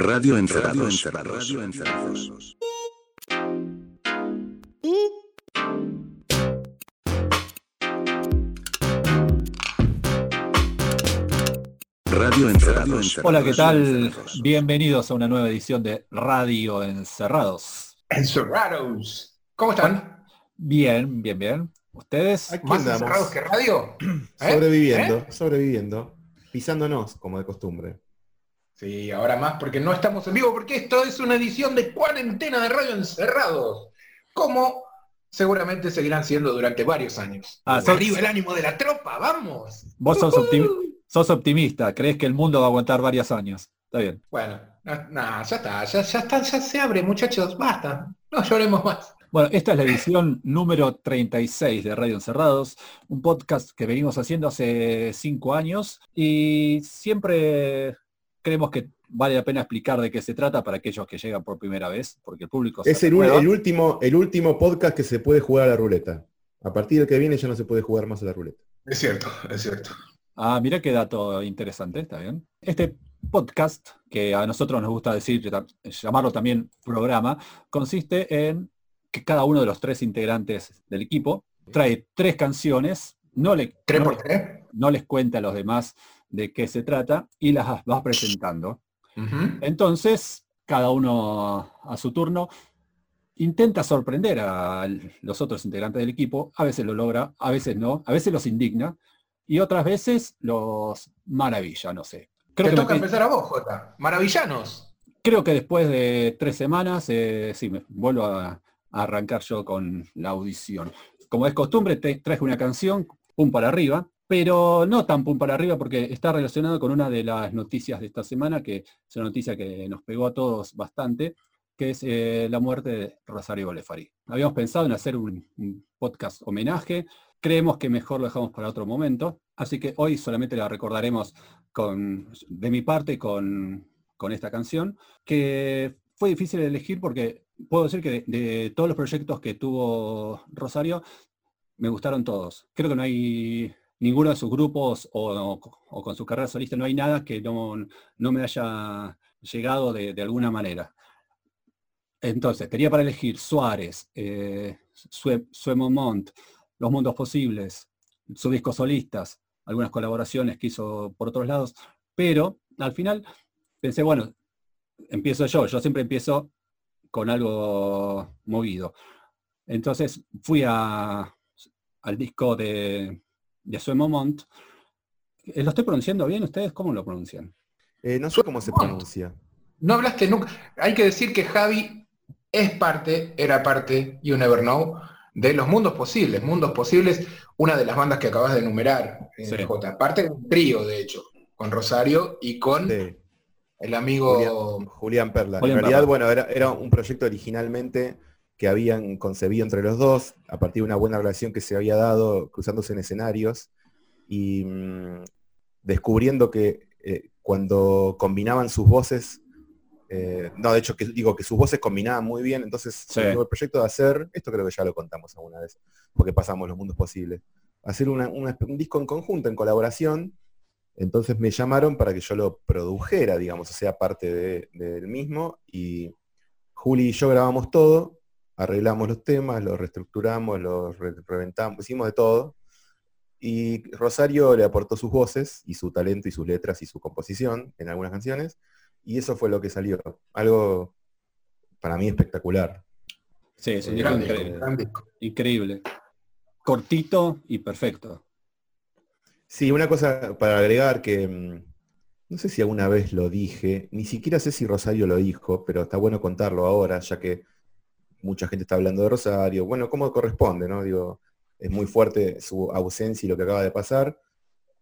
Radio Encerrados. Radio Encerrados. Radio Encerrados. Hola, ¿qué tal? Bienvenidos a una nueva edición de Radio Encerrados. Encerrados. ¿Cómo están? Bien, bien, bien. ¿Ustedes? Aquí ¿Más andamos, encerrados que radio? ¿Eh? sobreviviendo, ¿Eh? sobreviviendo, pisándonos como de costumbre. Sí, ahora más porque no estamos en vivo, porque esto es una edición de cuarentena de Radio Encerrados. Como seguramente seguirán siendo durante varios años. Ah, sos- Arriba el ánimo de la tropa, vamos. Vos sos, optimista, crees que el mundo va a aguantar varios años. Está bien. Bueno, no, no, ya está, ya, ya está, ya se abre, muchachos, basta. No lloremos más. Bueno, esta es la edición número 36 de Radio Encerrados, un podcast que venimos haciendo hace cinco años y siempre creemos que vale la pena explicar de qué se trata para aquellos que llegan por primera vez, porque el público se Es el, el último, el último podcast que se puede jugar a la ruleta. A partir del que viene ya no se puede jugar más a la ruleta. Es cierto, es cierto. Ah, mira qué dato interesante, está bien. Este podcast, que a nosotros nos gusta decir, llamarlo también programa, consiste en que cada uno de los tres integrantes del equipo trae tres canciones, no, le, ¿Tres no, por tres? no les cuenta a los demás de qué se trata y las va presentando. Entonces, cada uno a su turno intenta sorprender a los otros integrantes del equipo, a veces lo logra, a veces no, a veces los indigna y otras veces los maravilla, no sé. Creo Te que, toca pe- empezar a vos, Jota. Maravillanos. creo que después de tres semanas, eh, sí, me vuelvo a, a arrancar yo con la audición. Como es costumbre, te traje una canción, pum para arriba, pero no tan pum para arriba porque está relacionado con una de las noticias de esta semana, que es una noticia que nos pegó a todos bastante, que es eh, la muerte de Rosario Bolefari. Habíamos pensado en hacer un, podcast homenaje, creemos que mejor lo dejamos para otro momento, así que hoy solamente la recordaremos de mi parte con, esta canción, que fue difícil elegir porque puedo decir que de todos los proyectos que tuvo Rosario, me gustaron todos. Creo que no hay ninguno de sus grupos o, con su carrera solista, no hay nada que no, no me haya llegado de, alguna manera. Entonces, tenía para elegir Suárez, eh, Sue, Los Mundos Posibles, sus discos solistas, algunas colaboraciones que hizo por otros lados, pero al final pensé, bueno, empiezo yo, yo siempre empiezo con algo movido. Entonces fui a, al disco de, de Sue Momont. Eh, ¿Lo estoy pronunciando bien ustedes? ¿Cómo lo pronuncian? Eh, no sé cómo se pronuncia. No hablaste nunca. Hay que decir que Javi es parte, era parte, You Never Know, de los mundos posibles. Mundos posibles, una de las bandas que acabas de enumerar, eh, Sí. J. Parte de un trío, de hecho, con Rosario y con Sí, el amigo. Julián, Julián Perla. Julián en realidad, Perla. bueno, era, era un proyecto originalmente que habían concebido entre los dos, a partir de una buena relación que se había dado cruzándose en escenarios y mm, descubriendo que eh, cuando combinaban sus voces, eh, no, de hecho, que digo que sus voces combinaban muy bien, entonces Sí. el proyecto de hacer, esto creo que ya lo contamos alguna vez, porque pasamos los mundos posibles, hacer una- una- un disco en conjunto, en colaboración, entonces me llamaron para que yo lo produjera, digamos, o sea, parte de- del mismo, y Juli y yo grabamos todo, arreglamos los temas, los reestructuramos, los re- reventamos, hicimos de todo, y Rosario le aportó sus voces y su talento y sus letras y su composición en algunas canciones, y eso fue lo que salió. Algo para mí espectacular. Sí, es un Eh, gran increíble. disco, gran disco. increíble. Cortito y perfecto. Sí, una cosa para agregar que mm, no sé si alguna vez lo dije, ni siquiera sé si Rosario lo dijo, pero está bueno contarlo ahora, ya que mucha gente está hablando de Rosario. Bueno, como corresponde, ¿no? Digo, es muy fuerte su ausencia y lo que acaba de pasar.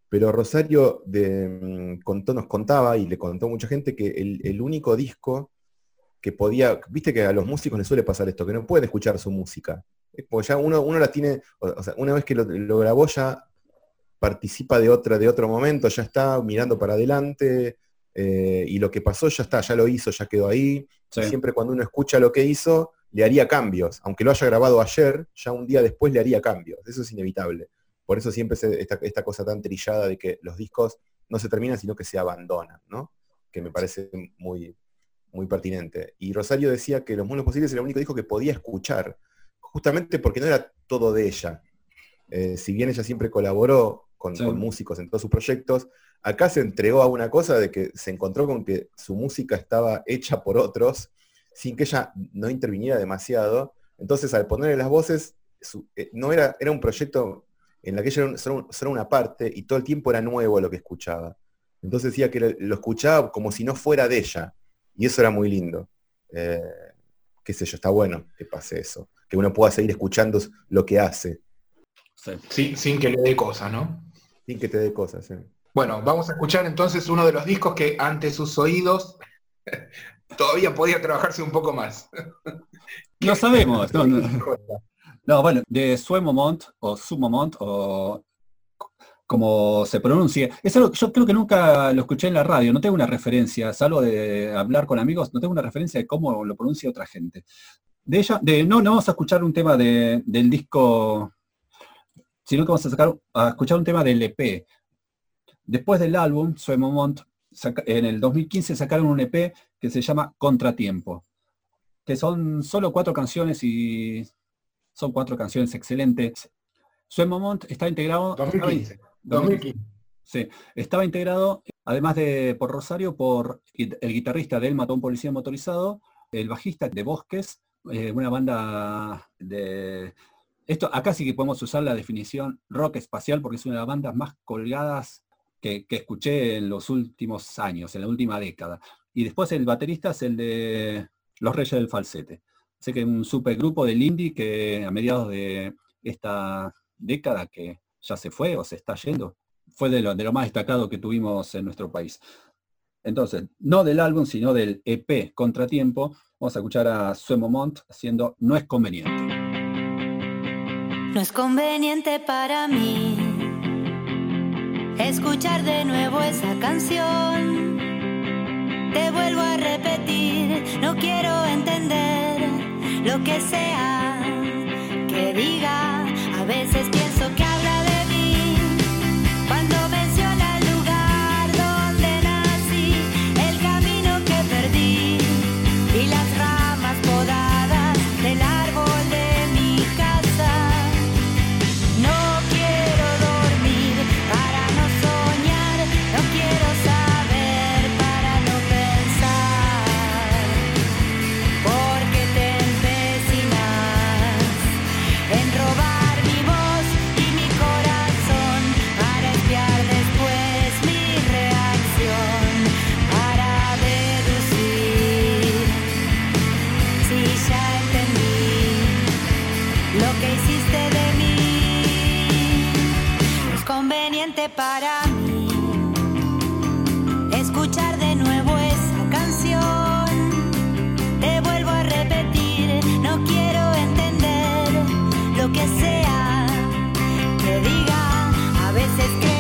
Pero Rosario de, mm, contó, nos contaba y le contó a mucha gente que el, el único disco que podía, viste que a los músicos les suele pasar esto, que no pueden escuchar su música. Porque ya uno, uno la tiene, o, sea, una vez que lo, lo grabó ya participa de otra, de otro momento, ya está mirando para adelante, eh, y lo que pasó ya está, ya lo hizo, ya quedó ahí. Sí. Siempre cuando uno escucha lo que hizo, le haría cambios. Aunque lo haya grabado ayer, ya un día después le haría cambios. Eso es inevitable. Por eso siempre se- esta, esta cosa tan trillada de que los discos no se terminan, sino que se abandonan, ¿no? Que me parece muy, muy pertinente. Y Rosario decía que Los Mundos Posibles era el único disco que podía escuchar, justamente porque no era todo de ella. Eh, si bien ella siempre colaboró con, Sí. con músicos en todos sus proyectos, acá se entregó a una cosa de que se encontró con que su música estaba hecha por otros, sin que ella no interviniera demasiado. Entonces, al ponerle las voces, su- eh, no era, era un proyecto en la que ella era un- solo, solo una parte y todo el tiempo era nuevo lo que escuchaba. Entonces decía que lo, escuchaba como si no fuera de ella. Y eso era muy lindo. Eh, qué sé yo, está bueno que pase eso. Que uno pueda seguir escuchando lo que hace, Sí. Sí, sin que le dé cosas, ¿no? sin que te dé cosas. ¿eh? Bueno, vamos a escuchar entonces uno de los discos que ante sus oídos todavía podía trabajarse un poco más. No sabemos. No, no. No, bueno, de Suemomont o Sumomont o como se pronuncia. Es algo que yo creo que nunca lo escuché en la radio, no tengo una referencia, salvo de hablar con amigos, no tengo una referencia de cómo lo pronuncia otra gente. De ella, de no, no vamos a escuchar un tema de- del disco, sino que vamos a, sacar, a escuchar un tema del EP. Después del álbum, Suemomont, en el 2015 sacaron un EP que se llama Contratiempo, que son solo cuatro canciones y son cuatro canciones excelentes. Suemomont está integrado... 2015. 2015. Sí, estaba integrado, además de por Rosario, por el guitarrista de El Mató a un Policía Motorizado, el bajista de Bosques, eh, una banda de... Esto, acá sí que podemos usar la definición rock espacial porque es una de las bandas más colgadas que, que escuché en los últimos años, en la última década. Y después el baterista es el de Los Reyes del Falsete. Sé que un supergrupo del indie que a mediados de esta década que ya se fue o se está yendo, fue de lo, de lo más destacado que tuvimos en nuestro país. Entonces, no del álbum, sino del EP Contratiempo, vamos a escuchar a Suemomont haciendo No es conveniente. No es conveniente para mí escuchar de nuevo esa canción. Te vuelvo a repetir, no quiero entender lo que sea que diga. A veces para mí escuchar de nuevo esa canción. Te vuelvo a repetir, no quiero entender lo que sea que diga. A veces que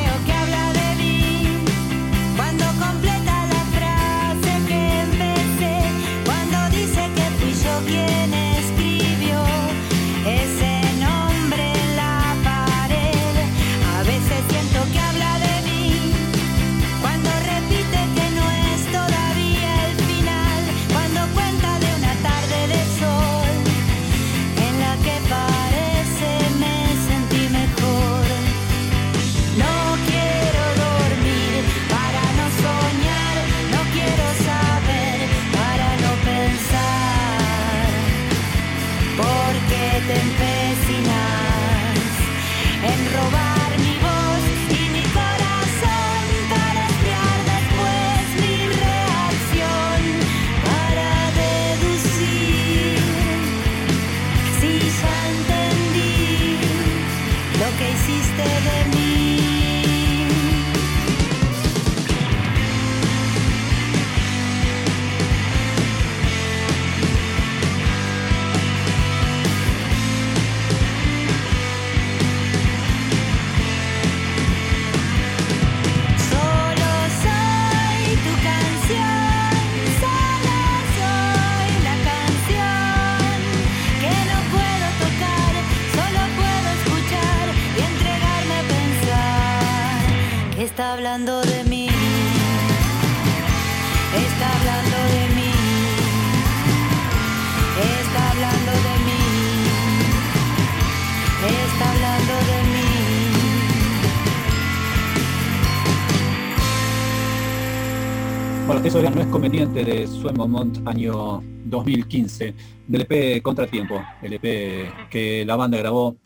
conveniente de Suemont año 2015, del EP Contratiempo, el EP que la banda grabó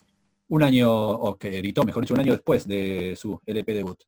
un año, o que editó, mejor dicho, un año después de su LP debut.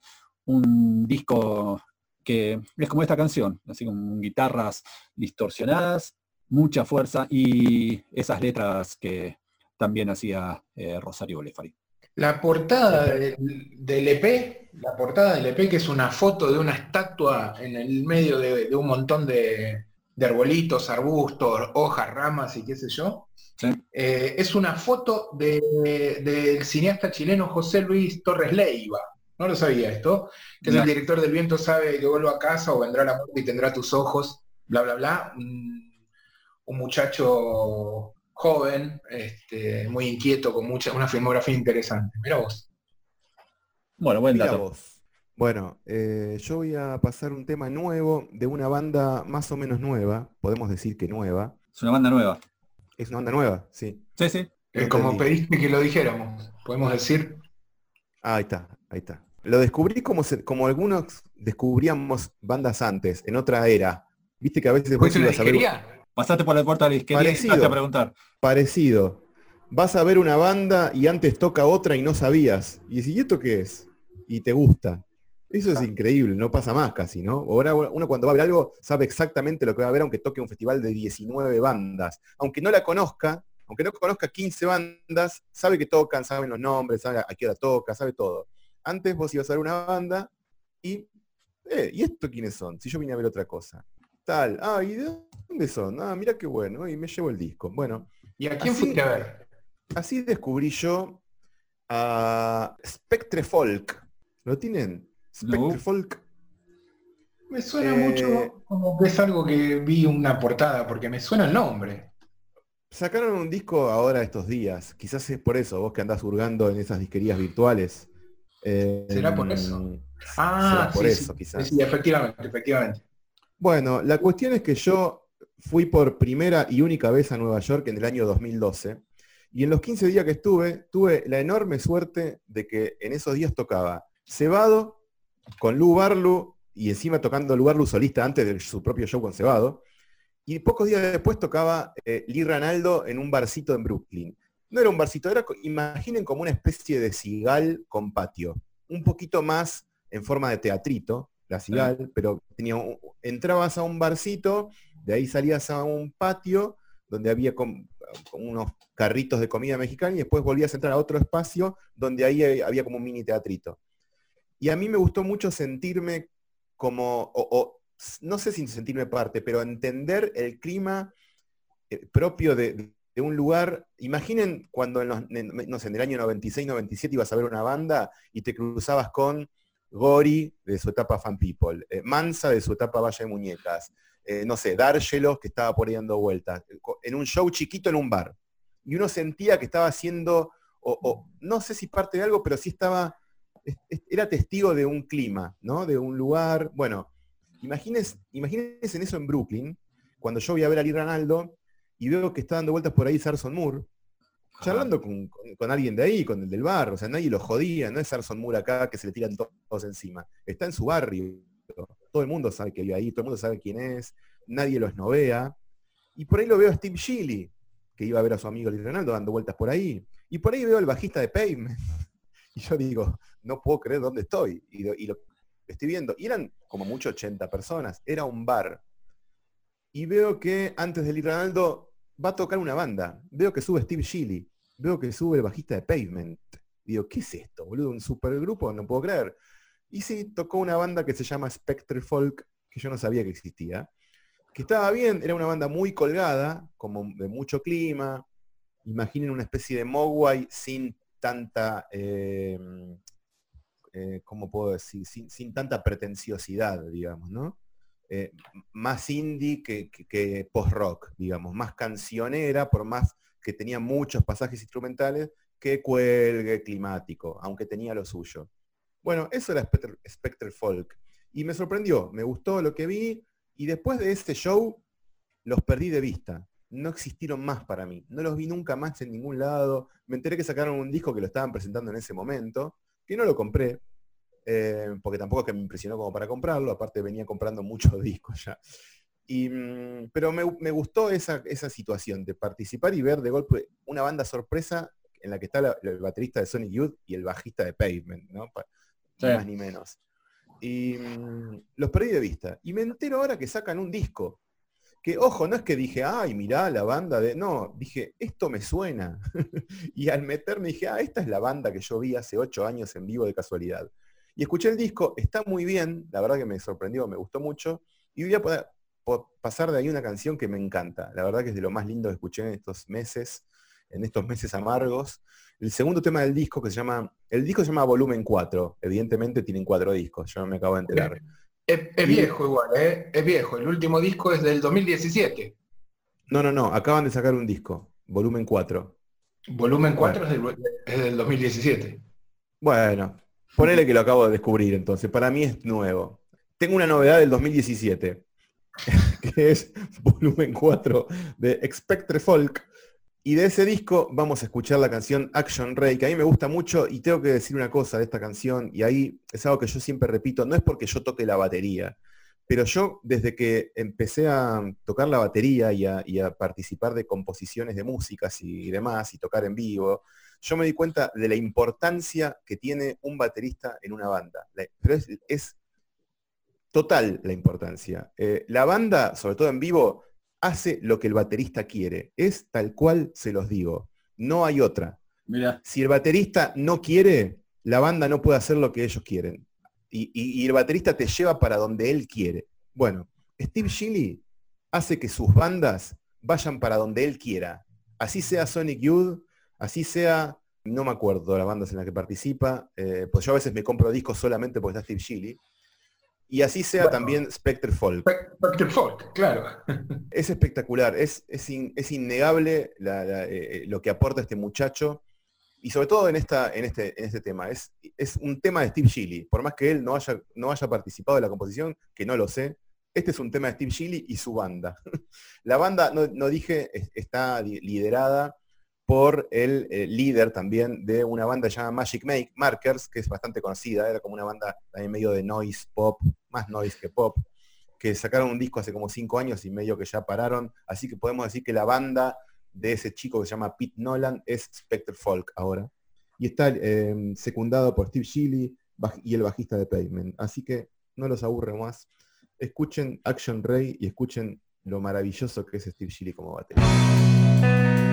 Un disco que es como esta canción, así con guitarras distorsionadas, mucha fuerza y esas letras que también hacía eh, Rosario Bolefari. La portada del, del EP, la portada del EP, que es una foto de una estatua en el medio de, de un montón de, de arbolitos, arbustos, hojas, ramas y qué sé yo. Sí. Eh, es una foto de- del cineasta chileno José Luis Torres Leiva. No lo sabía esto. Que es el director del viento sabe que vuelvo a casa o vendrá la muerte y tendrá tus ojos, bla, bla, bla. Un, un muchacho joven, este, muy inquieto, con mucha, una filmografía interesante. Mira vos. Bueno, buen dato. vos. Bueno, eh, yo voy a pasar un tema nuevo de una banda más o menos nueva, podemos decir que nueva. Es una banda nueva. Es una banda nueva, sí. Sí, sí. Eh, como pediste que lo dijéramos, podemos decir. Ah, ahí está, ahí está. Lo descubrí como, se- como algunos descubríamos bandas antes, en otra era. Viste que a veces vos ¿Fuiste una ibas a ver? Pasaste por la puerta de la izquierda y Parecido. empezaste a preguntar. parecido. Vas a ver una banda y antes toca otra y no sabías. Y decís, ¿y esto qué es? Y te gusta. Eso es increíble, no pasa más casi, ¿no? Ahora uno cuando va a ver algo sabe exactamente lo que va a ver aunque toque un festival de 19 bandas. Aunque no la conozca, aunque no conozca 15 bandas, sabe que tocan, saben los nombres, sabe a qué hora toca, sabe todo. Antes vos ibas a ver una banda y, eh, ¿y esto quiénes son? Si yo vine a ver otra cosa. Tal, ah, ¿y de dónde son? Ah, mira qué bueno, y me llevo el disco. Bueno, ¿Y a quién Así- fuiste a ver? Así descubrí yo a Spectre Folk. ¿Lo tienen? Spectre No. Folk. Me suena Eh, mucho como que es algo que vi una portada, porque me suena el nombre. Sacaron un disco ahora estos días. Quizás es por eso, vos que andás hurgando en esas disquerías virtuales. Eh, ¿Será por eso? Ah, será por sí, eso, sí, quizás. sí, efectivamente, efectivamente. Bueno, la cuestión es que yo fui por primera y única vez a Nueva York en el año 2012. Y en los 15 días que estuve, tuve la enorme suerte de que en esos días tocaba Cebado con Lu Barlu y encima tocando Lu Barlu solista antes de su propio show con Cebado. Y pocos días después tocaba eh, Lee Ranaldo en un barcito en Brooklyn. No era un barcito, era, imaginen como una especie de cigal con patio. Un poquito más en forma de teatrito, la cigal, pero tenía un- entrabas a un barcito, de ahí salías a un patio donde había com- unos carritos de comida mexicana y después volvías a entrar a otro espacio donde ahí eh, había como un mini teatrito. Y a mí me gustó mucho sentirme como, no sé si sentirme parte, pero entender el clima eh, propio de, un lugar. Imaginen cuando en, no sé, en el año 96, 97 ibas a ver una banda y te cruzabas con Gori de su etapa Fan People, eh, Mansa de su etapa Valle de Muñecas, eh, no sé, Dargelos que estaba por ahí dando vueltas, en un show chiquito en un bar. Y uno sentía que estaba haciendo, o, o no sé si parte de algo, pero sí estaba, es- es- era testigo de un clima, ¿no? De un lugar. Bueno, imagínense, imagínense en eso en Brooklyn, cuando yo voy a ver a Lee Ranaldo y veo que está dando vueltas por ahí Sarson Moore, charlando con, con- con alguien de ahí, con el del bar, o sea, nadie lo jodía, no es Sarson Moore acá que se le tiran to- todos encima, está en su barrio, todo el mundo sabe que vive ahí, todo el mundo sabe quién es, nadie lo esnovea, y por ahí lo veo a Steve Gilly, que iba a ver a su amigo Lee Ranaldo dando vueltas por ahí, y por ahí veo al bajista de Pavement, y yo digo, no puedo creer dónde estoy, y, lo- estoy viendo, y eran como mucho 80 personas, era un bar, y veo que antes de Lee Ranaldo va a tocar una banda. Veo que sube Steve Gilly. Veo que sube el bajista de Pavement. Digo, ¿qué es esto, boludo? ¿Un supergrupo? No puedo creer. Y sí, tocó una banda que se llama Spectre Folk, que yo no sabía que existía. Que estaba bien, era una banda muy colgada, como de mucho clima. Imaginen una especie de Mogwai sin tanta, eh, eh, ¿cómo puedo decir? Sin, tanta pretenciosidad, digamos, ¿no? eh, más indie que, post-rock, digamos, más cancionera, por más que tenía muchos pasajes instrumentales, que cuelgue climático, aunque tenía lo suyo. Bueno, eso era Spectre, Spectre Folk. Y me sorprendió, me gustó lo que vi, y después de este show los perdí de vista. No existieron más para mí. No los vi nunca más en ningún lado. Me enteré que sacaron un disco que lo estaban presentando en ese momento, que no lo compré, eh, porque tampoco es que me impresionó como para comprarlo, aparte venía comprando muchos discos ya. Y, mm, pero me, me gustó esa, esa situación de participar y ver de golpe una banda sorpresa en la que está la- el baterista de Sonic Youth y el bajista de Pavement, ¿no? Sí. Ni más ni menos. Y mm, los perdí de vista. Y me entero ahora que sacan un disco. Que, ojo, no es que dije, ay, mirá la banda de. No, dije, esto me suena. y al meterme dije, ah, esta es la banda que yo vi hace ocho años en vivo de casualidad. Y escuché el disco, está muy bien, la verdad que me sorprendió, me gustó mucho. Y voy a poder- po- pasar de ahí una canción que me encanta. La verdad que es de lo más lindo que escuché en estos meses, en estos meses amargos. El segundo tema del disco que se llama, el disco se llama Volumen 4. Evidentemente tienen cuatro discos, yo no me acabo de enterar. Es, es Y- viejo igual, ¿eh? Es viejo. El último disco es del 2017. No, no, no, acaban de sacar un disco, Volumen 4. Volumen 4 es, del, es del 2017. Bueno, ponele que lo acabo de descubrir entonces. Para mí es nuevo. Tengo una novedad del 2017, que es volumen 4 de Expectre Folk. Y de ese disco vamos a escuchar la canción Action Ray, que a mí me gusta mucho y tengo que decir una cosa de esta canción, y ahí es algo que yo siempre repito, no es porque yo toque la batería, pero yo desde que empecé a tocar la batería y a, participar de composiciones de músicas y demás, y tocar en vivo, yo me di cuenta de la importancia que tiene un baterista en una banda. Pero es, es total la importancia. Eh, la banda, sobre todo en vivo, hace lo que el baterista quiere. Es tal cual se los digo. No hay otra. Mira, Si el baterista no quiere, la banda no puede hacer lo que ellos quieren. Y, y- y el baterista te lleva para donde él quiere. Bueno, Steve Shilly hace que sus bandas vayan para donde él quiera. Así sea Sonic Youth, así sea, no me acuerdo las bandas en las que participa, eh, pues yo a veces me compro discos solamente porque está Steve Shilly. Y así sea Bueno. también Spectre Folk. Spectre Folk, claro. Es espectacular, es, es, in- es innegable la- la, eh, lo que aporta este muchacho y sobre todo en, esta, en, este, en este tema. Es, es un tema de Steve Shilly, por más que él no haya, no haya participado de la composición, que no lo sé, este es un tema de Steve Shilly y su banda. la banda, no, no dije, es- está liderada por el eh, líder también de una banda llamada Magic Make Markers, que es bastante conocida, era como una banda también medio de noise pop, más noise que pop, que sacaron un disco hace como cinco años y medio que ya pararon, así que podemos decir que la banda de ese chico que se llama Pete Nolan es Spectre Folk ahora. Y está eh, secundado por Steve Shilly y el bajista de Pavement. Así que no los aburre más. Escuchen Action Ray y escuchen lo maravilloso que es Steve Shilly como baterista.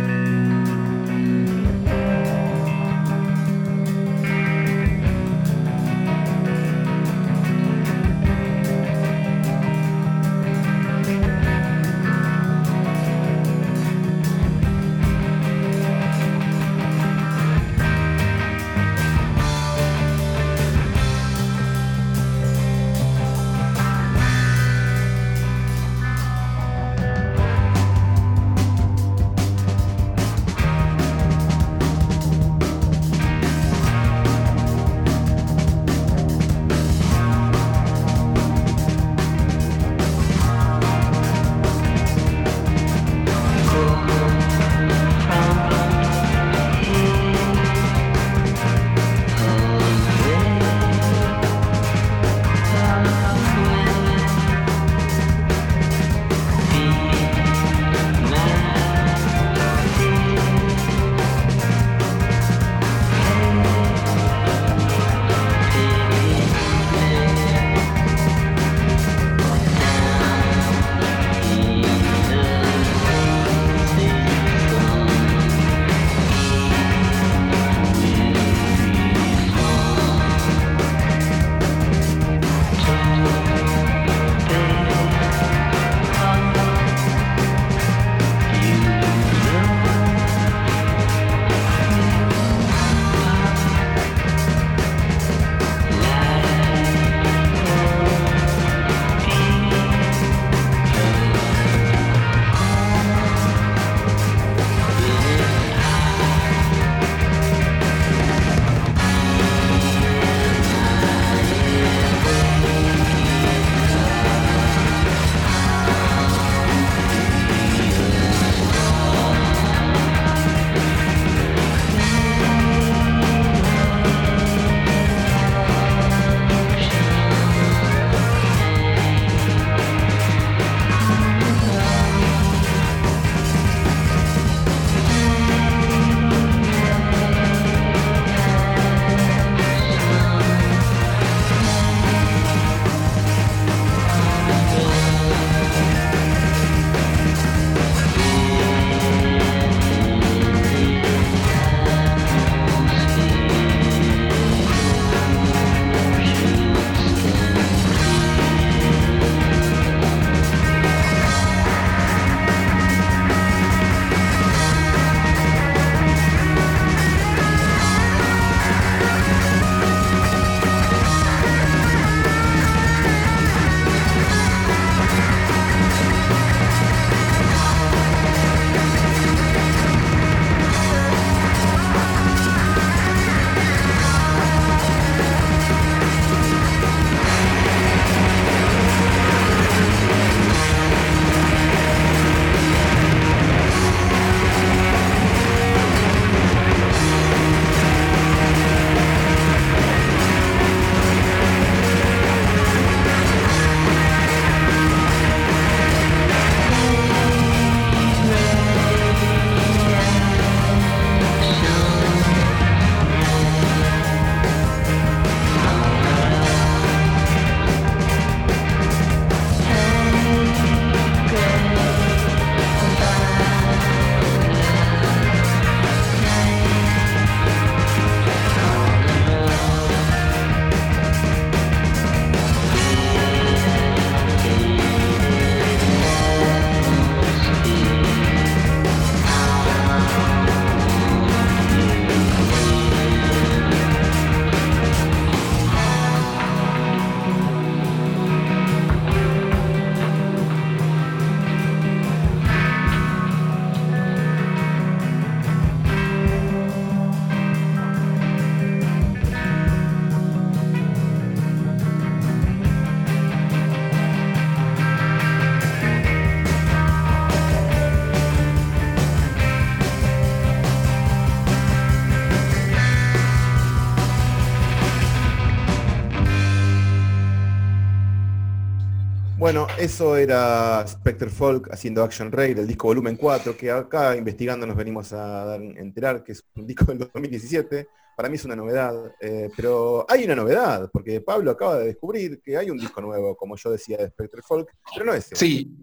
Bueno, eso era Spectre Folk haciendo Action Raid, el disco volumen 4, que acá investigando nos venimos a dar, enterar que es un disco del 2017. Para mí es una novedad, eh, pero hay una novedad, porque Pablo acaba de descubrir que hay un disco nuevo, como yo decía, de Spectre Folk, pero no es ese. Sí,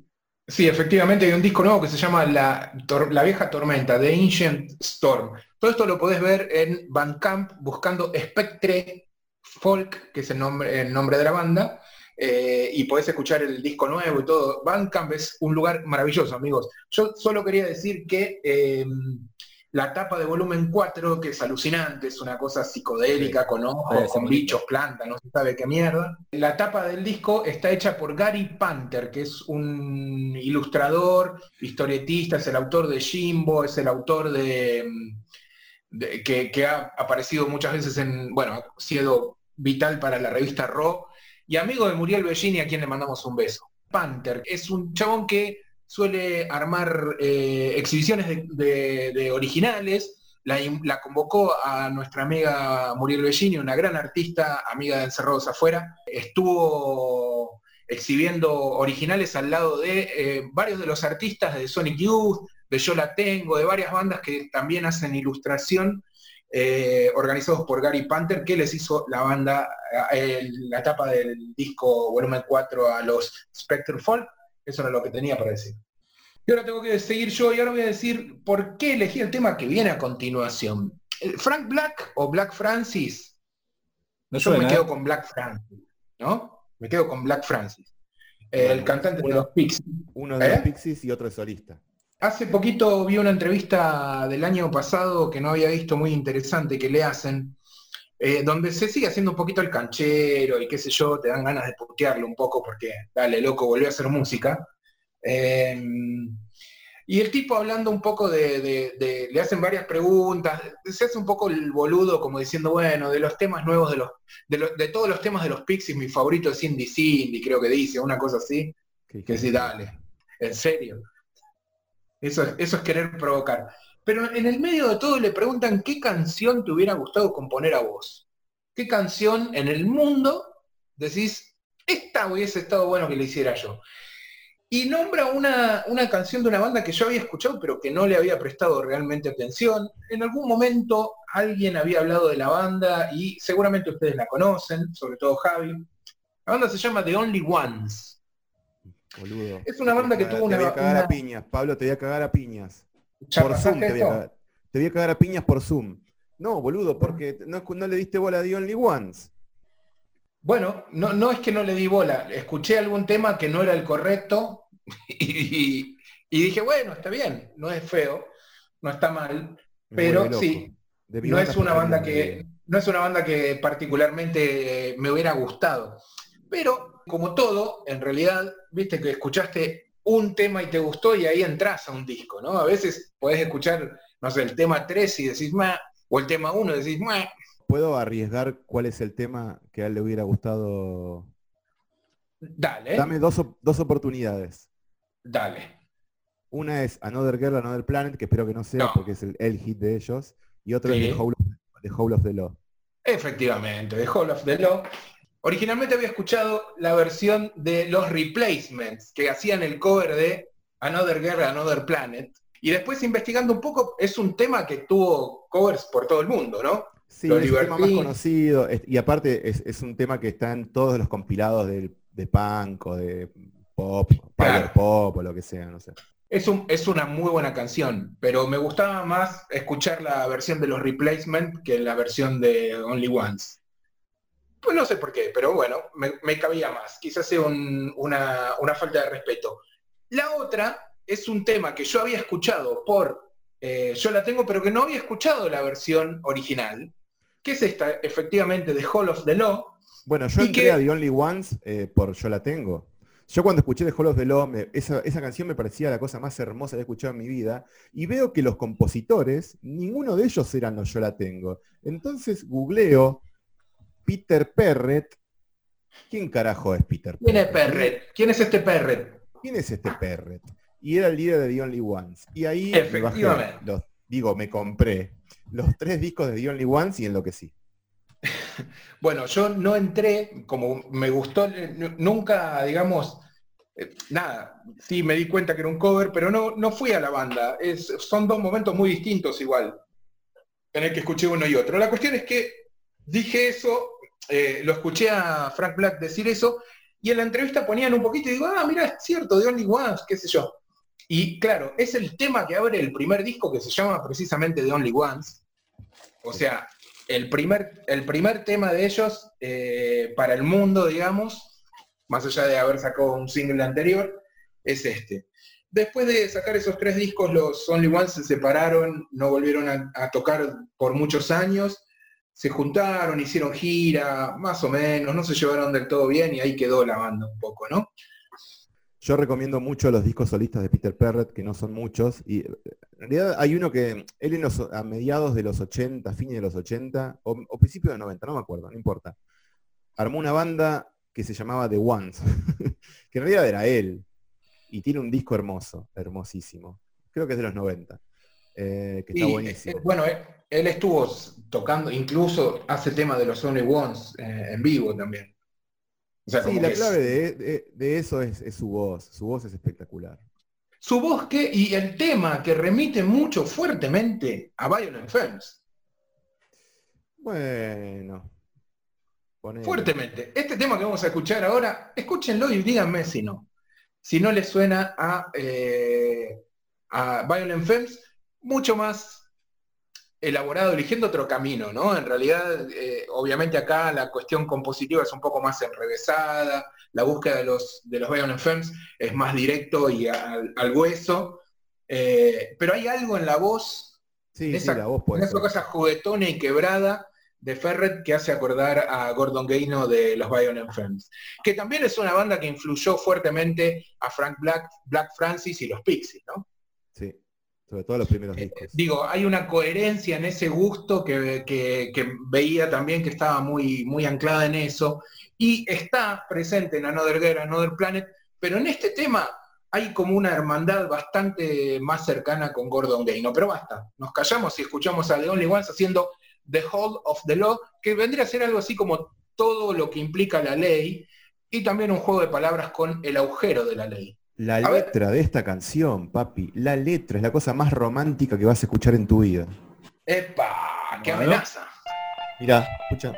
sí, efectivamente hay un disco nuevo que se llama La, La Vieja Tormenta, The Ancient Storm. Todo esto lo podés ver en Bandcamp buscando Spectre Folk, que es el nombre, el nombre de la banda, eh, y podés escuchar el disco nuevo y todo. Bandcamp es un lugar maravilloso, amigos. Yo solo quería decir que eh, la tapa de volumen 4, que es alucinante, es una cosa psicodélica, con ojos, Sí, sí, con sí. bichos, plantas, no se sabe qué mierda. La tapa del disco está hecha por Gary Panther, que es un ilustrador, historietista, es el autor de Jimbo, es el autor de, de- que, que ha aparecido muchas veces en, bueno, ha sido vital para la revista Raw, y amigo de Muriel Bellini, a quien le mandamos un beso. Panther es un chabón que suele armar eh, exhibiciones de, originales, la, in- la convocó a nuestra amiga Muriel Bellini, una gran artista, amiga de Encerrados Afuera, estuvo exhibiendo originales al lado de eh, varios de los artistas de Sonic Youth, de Yo La Tengo, de varias bandas que también hacen ilustración, eh, organizados por Gary Panther, que les hizo la banda, eh, la tapa del disco volumen 4 a los Spectre Folk. Eso era lo que tenía para decir. Y ahora tengo que seguir yo y ahora voy a decir por qué elegí el tema que viene a continuación. Eh, Frank Black o Black Francis. Me Yo me quedo con Black Francis, ¿no? Me quedo con Black Francis. Eh, el cantante de los Pixies. Uno de ¿Eh? los Pixies y otro de solista. Hace poquito vi una entrevista del año pasado que no había visto muy interesante que le hacen, eh, donde se sigue haciendo un poquito el canchero y qué sé yo, te dan ganas de putearlo un poco porque, dale, loco, volvió a hacer música. Eh, y el tipo hablando un poco de, de- de- le hacen varias preguntas, se hace un poco el boludo como diciendo, bueno, de los temas nuevos, de los, de, lo- de todos los temas de los Pixies, mi favorito es Cindy Cindy, creo que dice, una cosa así. Que- Que sí, dale, en serio. Eso, es- querer provocar. Pero en el medio de todo le preguntan qué canción te hubiera gustado componer a vos. ¿Qué canción en el mundo decís, esta hubiese estado bueno que le hiciera yo? Y nombra una, una canción de una banda que yo había escuchado, pero que no le había prestado realmente atención. En algún momento alguien había hablado de la banda y seguramente ustedes la conocen, sobre todo Javi. La banda se llama The Only Ones. Boludo. Es una banda que Te tuvo voy una- a cagar a piñas, Pablo, te voy a cagar a piñas. ¿Ya por Zoom te voy, a cagar, te voy a cagar a piñas por Zoom. No, boludo, porque no, no le diste bola a The Only Ones. Bueno, no, no es que no le di bola, escuché algún tema que no era el correcto y, y dije, bueno, está bien, no es feo, no está mal, Me pero sí, no es una banda que no es una banda que particularmente me hubiera gustado. Pero como todo, en realidad, viste que escuchaste un tema y te gustó y ahí entras a un disco, ¿no? A veces podés escuchar, no sé, el tema 3 y decís, ma, o el tema 1 y decís, ma. ¿Puedo arriesgar cuál es el tema que a él le hubiera gustado? Dale, Dame dos, dos oportunidades. dale. Una es Another Girl, Another Planet, que espero que no sea No. porque es el, el hit de ellos. Y otro Sí. es The Howl, of, The Howl of the Law. Efectivamente, de Hall of the Law. Originalmente había escuchado la versión de los Replacements, que hacían el cover de Another Girl, Another Planet. Y después investigando un poco, es un tema que tuvo covers por todo el mundo, ¿no? Sí, Los es tema más conocido. y aparte es, es un tema que está en todos los compilados del- de punk o de pop, power Claro. pop o lo que sea, no sé. Es, un, es una muy buena canción, pero me gustaba más escuchar la versión de los Replacements que la versión de Only Ones. Pues no sé por qué, pero bueno, me, me cabía más. Quizás sea un- una, una falta de respeto. La otra es un tema que yo había escuchado por, eh, yo la tengo, pero que no había escuchado la versión original, que es esta, efectivamente, de Hall of the Law. Bueno, yo entré que- a The Only Ones eh, por Yo la tengo. Yo cuando escuché The Hall of the Law, me- esa, esa canción me parecía la cosa más hermosa que he escuchado en mi vida. Y veo que los compositores, ninguno de ellos eran los Yo la tengo. Entonces googleo Peter Perret. ¿Quién carajo es Peter ¿Quién es Perret? Perret? ¿Quién es este Perret? ¿Quién es este Perret? Y era el líder de The Only Ones. Y ahí bajé Efectivamente. los, digo, me compré los tres discos de The Only Ones y enloquecí. Bueno, yo no entré, como me gustó, eh, nunca, digamos, eh, nada, sí me di cuenta que era un cover, pero no, no fui a la banda. Es, son dos momentos muy distintos igual, en el que escuché uno y otro. La cuestión es que dije eso, eh, lo escuché a Frank Black decir eso, y en la entrevista ponían un poquito y digo, ah, mira, es cierto, de Only Ones, qué sé yo. Y claro, es el tema que abre el primer disco que se llama precisamente The Only Ones. O sea, el primer, el primer tema de ellos eh, para el mundo, digamos, más allá de haber sacado un single anterior, es este. Después de sacar esos tres discos, los Only Ones se separaron, no volvieron a, a tocar por muchos años, se juntaron, hicieron gira, más o menos, no se llevaron del todo bien y ahí quedó la banda un poco, ¿no? Yo recomiendo mucho los discos solistas de Peter Perret, que no son muchos. Y eh, en realidad hay uno que él en los- a mediados de los 80, fines de los 80, o, o principios de los 90, no me acuerdo, no importa. Armó una banda que se llamaba The Ones, que en realidad era él. Y tiene un disco hermoso, hermosísimo. Creo que es de los 90. eh, que está Y, buenísimo. eh, bueno, eh, él estuvo tocando, incluso hace tema de los Only Ones eh, en vivo también. O sea, Sí, la es- clave de, de- de eso es, es su voz. Su voz es espectacular. su voz que, y el tema que remite mucho fuertemente a Violent Femmes. Bueno. Fuertemente. Este tema que vamos a escuchar ahora, escúchenlo y díganme si no. Si no les suena a, eh, a Violent Femmes, mucho más elaborado, eligiendo otro camino, ¿no? En realidad, eh, obviamente acá la cuestión compositiva es un poco más enrevesada, la búsqueda de los, de los Violent Femmes es más directo y al, al hueso, eh, pero hay algo en la voz Sí, sí, esa- la voz puede una ser. cosa juguetona y quebrada de Ferret que hace acordar a Gordon Gaino de los Violent Femmes, que también es una banda que influyó fuertemente a Frank Black, Black Francis y los Pixies, ¿no? Sí, sobre todo los primeros Eh, discos. Digo, hay una coherencia en ese gusto que, que- que veía también que estaba muy, muy anclada en eso, y está presente en Another Girl, Another Planet, pero en este tema hay como una hermandad bastante más cercana con Gordon Gaino. Pero basta, nos callamos y escuchamos a The Only Ones haciendo The Hold of the Law, que vendría a ser algo así como todo lo que implica la ley, y también un juego de palabras con el agujero de la ley. La a ver. letra de esta canción, papi, la letra es la cosa más romántica que vas a escuchar en tu vida. ¡Epa! ¡Qué Bueno. amenaza! Mirá, escucha.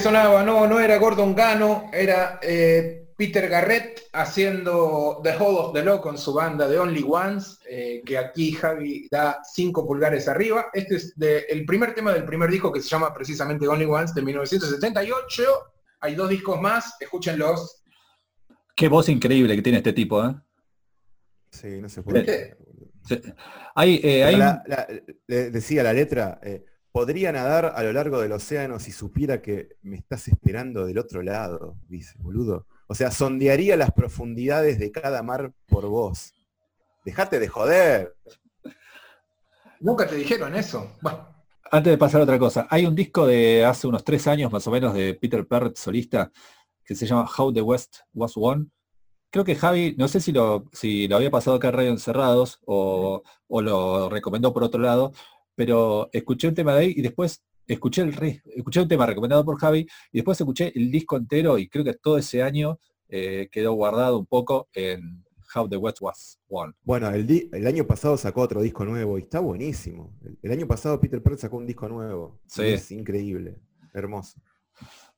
Que sonaba, no, no era Gordon Gano, era eh, Peter Garrett haciendo The Whole of the Law con su banda de Only Ones, eh, que aquí Javi da cinco pulgares arriba. Este es de- el primer tema del primer disco que se llama precisamente Only Ones de 1978. Hay dos discos más, escúchenlos. Qué voz increíble que tiene este tipo, ¿eh? Sí, no se puede. Creer, boludo. Sí. Hay, eh, Pero hay un- la- la- le- decía la letra, eh, podría nadar a lo largo del océano si supiera que me estás esperando del otro lado, dice, boludo. O sea, sondearía las profundidades de cada mar por vos. Dejate de joder. Nunca te dijeron eso. Bueno, Antes de pasar a otra cosa, hay un disco de hace unos tres años más o menos de Peter Perrett solista que se llama How the West Was Won. Creo que Javi, no sé si lo, si lo había pasado acá en Radio Encerrados o, o lo recomendó por otro lado, pero escuché un tema de ahí y después escuché el re- escuché un tema recomendado por Javi y después escuché el disco entero y creo que todo ese año eh, quedó guardado un poco en How the West Was Won. Bueno, el, el año pasado sacó otro disco nuevo y está buenísimo. El, el año pasado Peter Perret sacó un disco nuevo. Sí. Es increíble. Hermoso.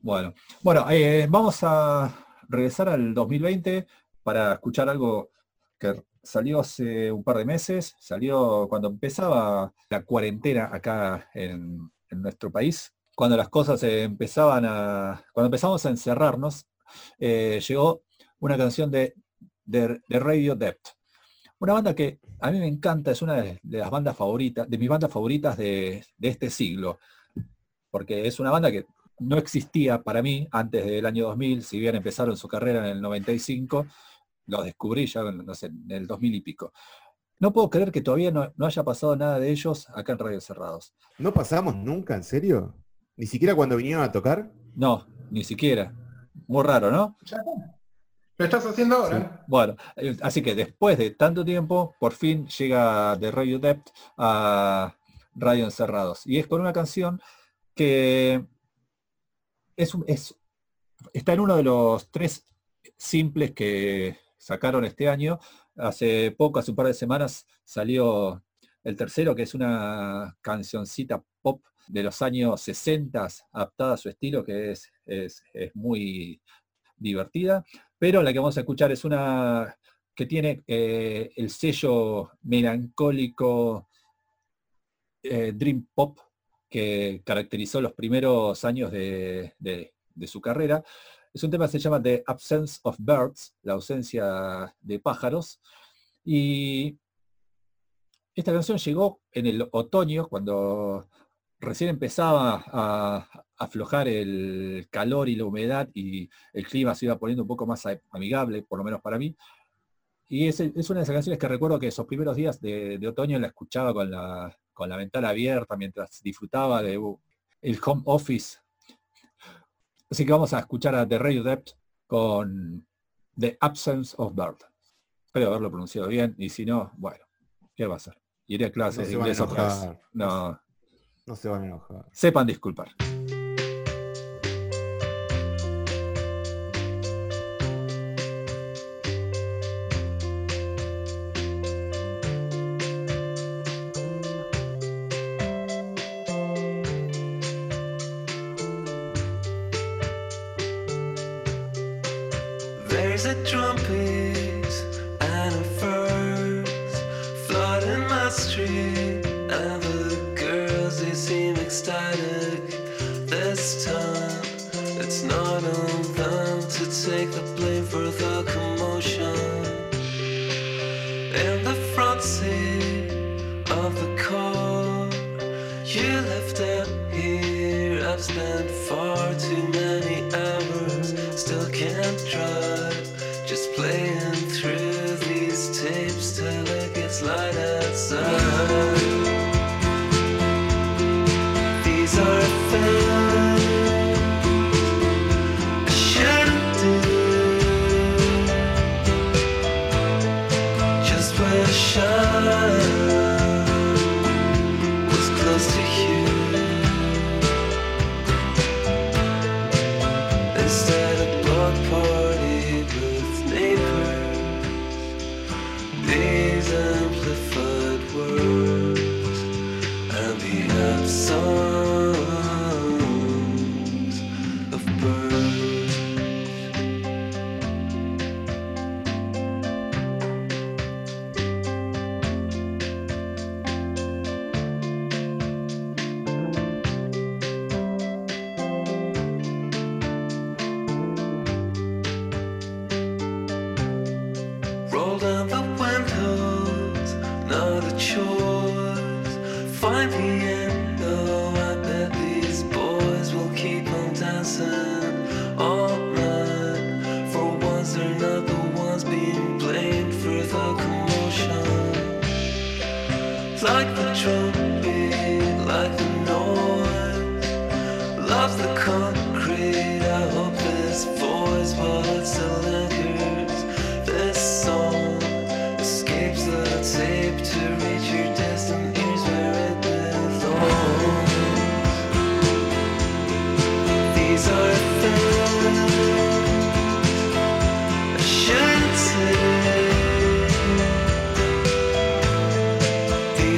Bueno, bueno, eh, vamos a regresar al 2020 para escuchar algo que salió hace un par de meses, salió cuando empezaba la cuarentena acá en, en nuestro país, cuando las cosas empezaban a, cuando empezamos a encerrarnos, eh, llegó una canción de, de, Radio Depth. Una banda que a mí me encanta, es una de, de las bandas favoritas, de mis bandas favoritas de, de este siglo, porque es una banda que no existía para mí antes del año 2000, si bien empezaron su carrera en el 95, los descubrí ya no sé, en el 2000 y pico. No puedo creer que todavía no, no haya pasado nada de ellos acá en Radio Cerrados. ¿No pasamos nunca, en serio? ¿Ni siquiera cuando vinieron a tocar? No, ni siquiera. Muy raro, ¿no? ya. Lo estás haciendo ahora. Bueno, eh, así que después de tanto tiempo, por fin llega de Radio Depth a Radio Encerrados. Y es con una canción que es, es- está en uno de los tres simples que sacaron este año. Hace poco, hace un par de semanas, salió el tercero, que es una cancioncita pop de los años 60, adaptada a su estilo, que es, es- es muy divertida. Pero la que vamos a escuchar es una que tiene eh, el sello melancólico eh, Dream Pop que caracterizó los primeros años de, de- de su carrera. Es un tema que se llama The Absence of Birds, la ausencia de pájaros. Y esta canción llegó en el otoño, cuando recién empezaba a aflojar el calor y la humedad y el clima se iba poniendo un poco más amigable, por lo menos para mí. Y es, una de esas canciones que recuerdo que esos primeros días de, de otoño la escuchaba con la, con la ventana abierta mientras disfrutaba de el home office. Así que vamos a escuchar a The Radio Depth con The Absence of Bird. Espero haberlo pronunciado bien y si no, bueno, ¿qué va a hacer? Iré a No clases de inglés otra vez. No se van a enojar. sepan disculpar.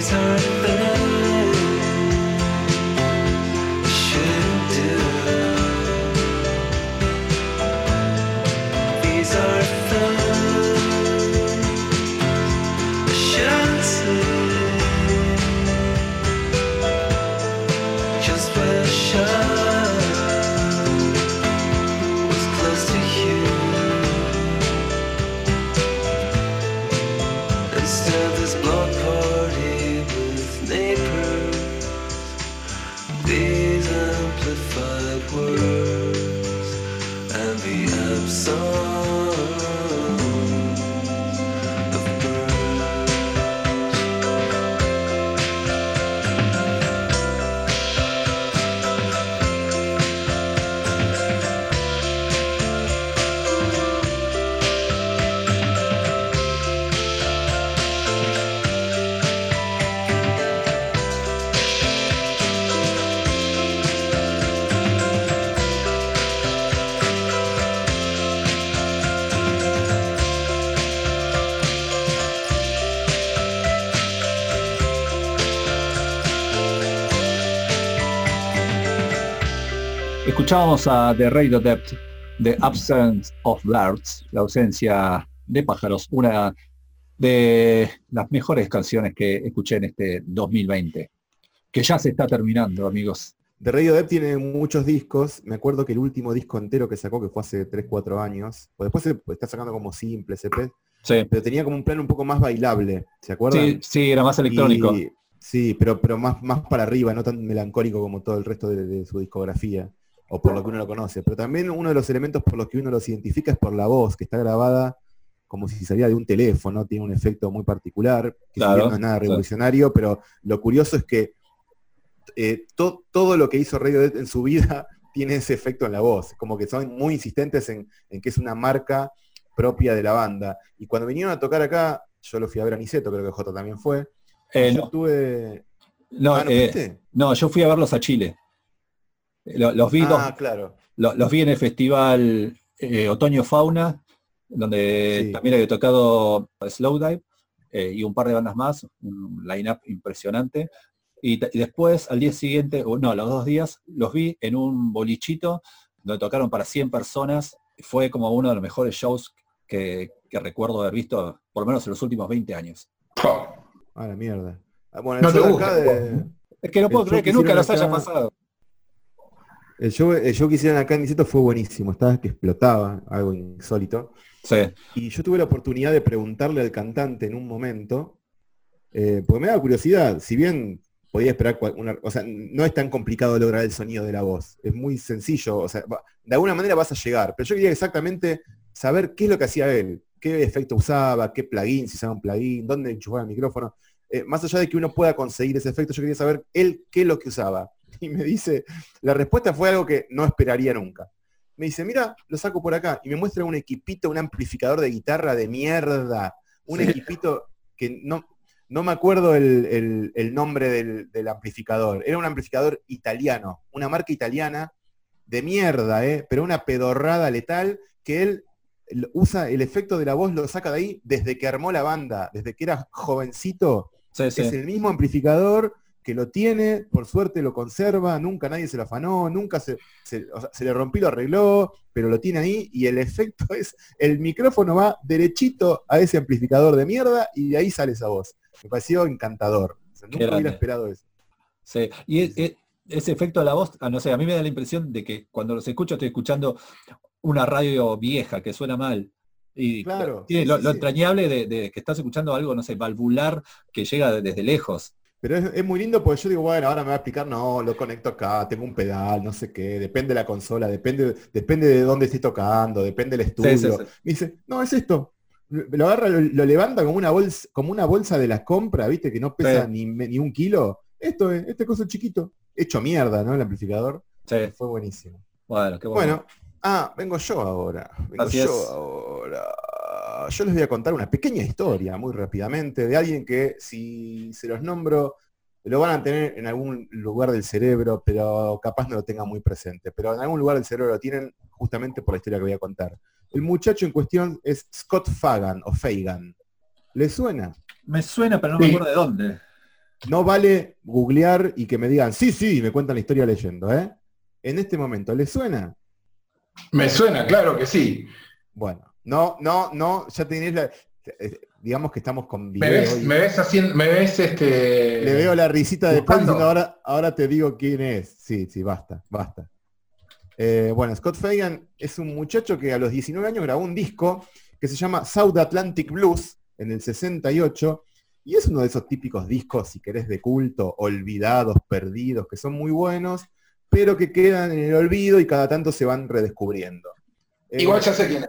time. Escuchábamos a The Radio Depth, The Absence of Birds, la ausencia de pájaros, una de las mejores canciones que escuché en este 2020, que ya se está terminando, amigos. The Radio Depp tiene muchos discos. Me acuerdo que el último disco entero que sacó, que fue hace 3, 4 años, pues después se está sacando como simple, EP, Sí, pero tenía como un plan un poco más bailable, ¿se acuerdan? sí, sí, era más electrónico. Y- sí, pero, pero más, más para arriba, no tan melancólico como todo el resto de, de su discografía, o por lo que uno lo conoce. Pero también uno de los elementos por los que uno los identifica es por la voz, que está grabada como si saliera de un teléfono, tiene un efecto muy particular, que Claro, no es nada claro. revolucionario, pero lo curioso es que eh, to- todo lo que hizo Radiohead en su vida tiene ese efecto en la voz, como que son muy insistentes en, en que es una marca propia de la banda. Y cuando vinieron a tocar acá, yo lo fui a ver a Niceto, creo que J también fue, Eh, yo no, tuve... no, Ah, ¿no eh, no, yo fui a verlos a Chile. Lo- Los vi, dos- Ah, claro. lo- los vi en el festival eh, Otoño Fauna, donde Sí. también había tocado Slowdive eh, y un par de bandas más, un line-up impresionante. Y, después, al día siguiente, o no, los dos días, los vi en un bolichito donde tocaron para 100 personas. Fue como uno de los mejores shows que, que recuerdo haber visto, por lo menos en los últimos 20 años. Ah, la mierda. Ah, bueno, No te gusta, de- Es que no puedo El creer que nunca nos haya pasado. El show, el show que hicieron acá en Niceto fue buenísimo, estaba que explotaba, algo insólito. Sí, Y yo tuve la oportunidad de preguntarle al cantante en un momento, eh, porque me da curiosidad, si bien podía esperar una, o sea, no es tan complicado lograr el sonido de la voz, es muy sencillo, o sea, de alguna manera vas a llegar, pero yo quería exactamente saber qué es lo que hacía él, qué efecto usaba, qué plugin, si usaba un plugin, dónde enchufaba el micrófono. Eh, más allá de que uno pueda conseguir ese efecto, yo quería saber él qué es lo que usaba. Y me dice, la respuesta fue algo que no esperaría nunca. Me dice, mira, lo saco por acá. Y me muestra un equipito, un amplificador de guitarra de mierda. Un Sí. equipito que no, no me acuerdo el, el- el nombre del, del amplificador. Era un amplificador italiano, una marca italiana de mierda, ¿eh? pero una pedorrada letal que él usa el efecto de la voz, lo saca de ahí desde que armó la banda, desde que era jovencito. sí, sí. Es el mismo amplificador que lo tiene, por suerte lo conserva, nunca nadie se lo afanó, nunca se, se, o sea, se le rompió, lo arregló, pero lo tiene ahí y el efecto es, el micrófono va derechito a ese amplificador de mierda y de ahí sale esa voz. Me pareció encantador. O sea, nunca hubiera esperado eso. Sí, y ese efecto de la voz, ah, no sé, a mí me da la impresión de que cuando los escucho estoy escuchando una radio vieja que suena mal. Y Claro, tiene sí, lo, sí, lo sí. entrañable de, de que estás escuchando algo, no sé, valvular que llega de- desde lejos. Pero es, es muy lindo porque yo digo, bueno, ahora me va a explicar, no, lo conecto acá, tengo un pedal, no sé qué, depende de la consola, depende, depende de dónde esté tocando, depende del estudio. sí, sí. Me dice, no, es esto. lo agarra, lo, lo levanta como una bolsa, como una bolsa de la compra, viste, que no pesa ni, ni un kilo. Esto es, este coso chiquito, hecho mierda, ¿no? El amplificador. Fue buenísimo. bueno, qué bueno. Bueno, ah, vengo yo ahora. Vengo Así yo es. ahora. Yo les voy a contar una pequeña historia muy rápidamente de alguien que si se los nombro lo van a tener en algún lugar del cerebro, pero capaz no lo tengan muy presente. Pero en algún lugar del cerebro lo tienen justamente por la historia que voy a contar. El muchacho en cuestión es Scott Fagan o Fagan. ¿Le suena? Me suena, pero no me acuerdo de dónde. No vale googlear y que me digan, sí, sí, y me cuentan la historia leyendo, ¿eh? En este momento, ¿le suena? Me suena, claro que sí. Bueno, no, no, no, ya tenés la. eh, Digamos que estamos con Me video. ves, y me ves haciendo, me ves este. Le veo la risita de Paul diciendo ahora, ahora te digo quién es. Sí, sí, basta, basta. Eh, bueno, Scott Fagan es un muchacho que a los 19 años grabó un disco que se llama South Atlantic Blues en el 68 y es uno de esos típicos discos, si querés, de culto, olvidados, perdidos, que son muy buenos, pero que quedan en el olvido y cada tanto se van redescubriendo. Eh, Igual ya sé quién es.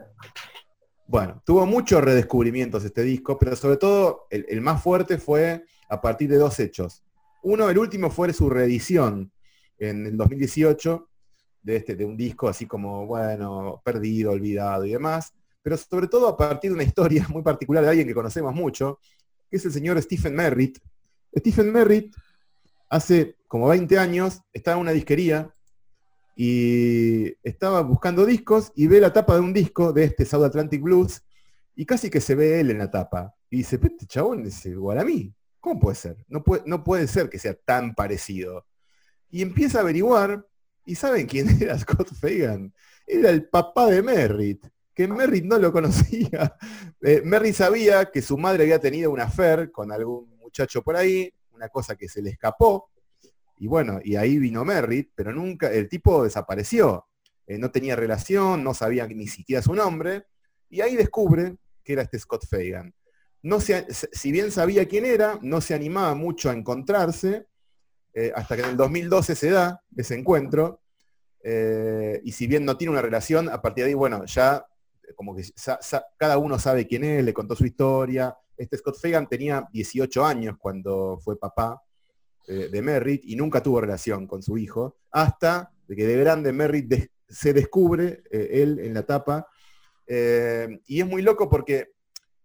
Bueno, tuvo muchos redescubrimientos este disco, pero sobre todo el, más fuerte fue a partir de dos hechos. Uno, el último fue su reedición en el 2018 de, este, de un disco así como, bueno, perdido, olvidado y demás, pero sobre todo a partir de una historia muy particular de alguien que conocemos mucho, que es el señor Stephen Merritt. Stephen Merritt hace como 20 años estaba en una disquería y estaba buscando discos y ve la tapa de un disco de este South Atlantic Blues y casi que se ve él en la tapa. Y dice, "Pero este chabón es igual a mí. ¿Cómo puede ser? No puede, no puede ser que sea tan parecido. Y empieza a averiguar y ¿saben quién era Scott Fagan? Era el papá de Merritt, que Merritt no lo conocía. Eh, Merritt sabía que su madre había tenido una affair con algún muchacho por ahí, una cosa que se le escapó, y bueno, y ahí vino Merritt, pero nunca, el tipo desapareció. Eh, no tenía relación, no sabía ni siquiera su nombre, y ahí descubre que era este Scott Fagan. No si bien sabía quién era, no se animaba mucho a encontrarse, eh, hasta que en el 2012 se da ese encuentro, eh, y si bien no tiene una relación, a partir de ahí, bueno, ya como que cada uno sabe quién es, le contó su historia. Este Scott Fagan tenía 18 años cuando fue papá eh, de Merritt y nunca tuvo relación con su hijo, hasta que de grande Merritt se descubre eh, él en la tapa. eh, y es muy loco porque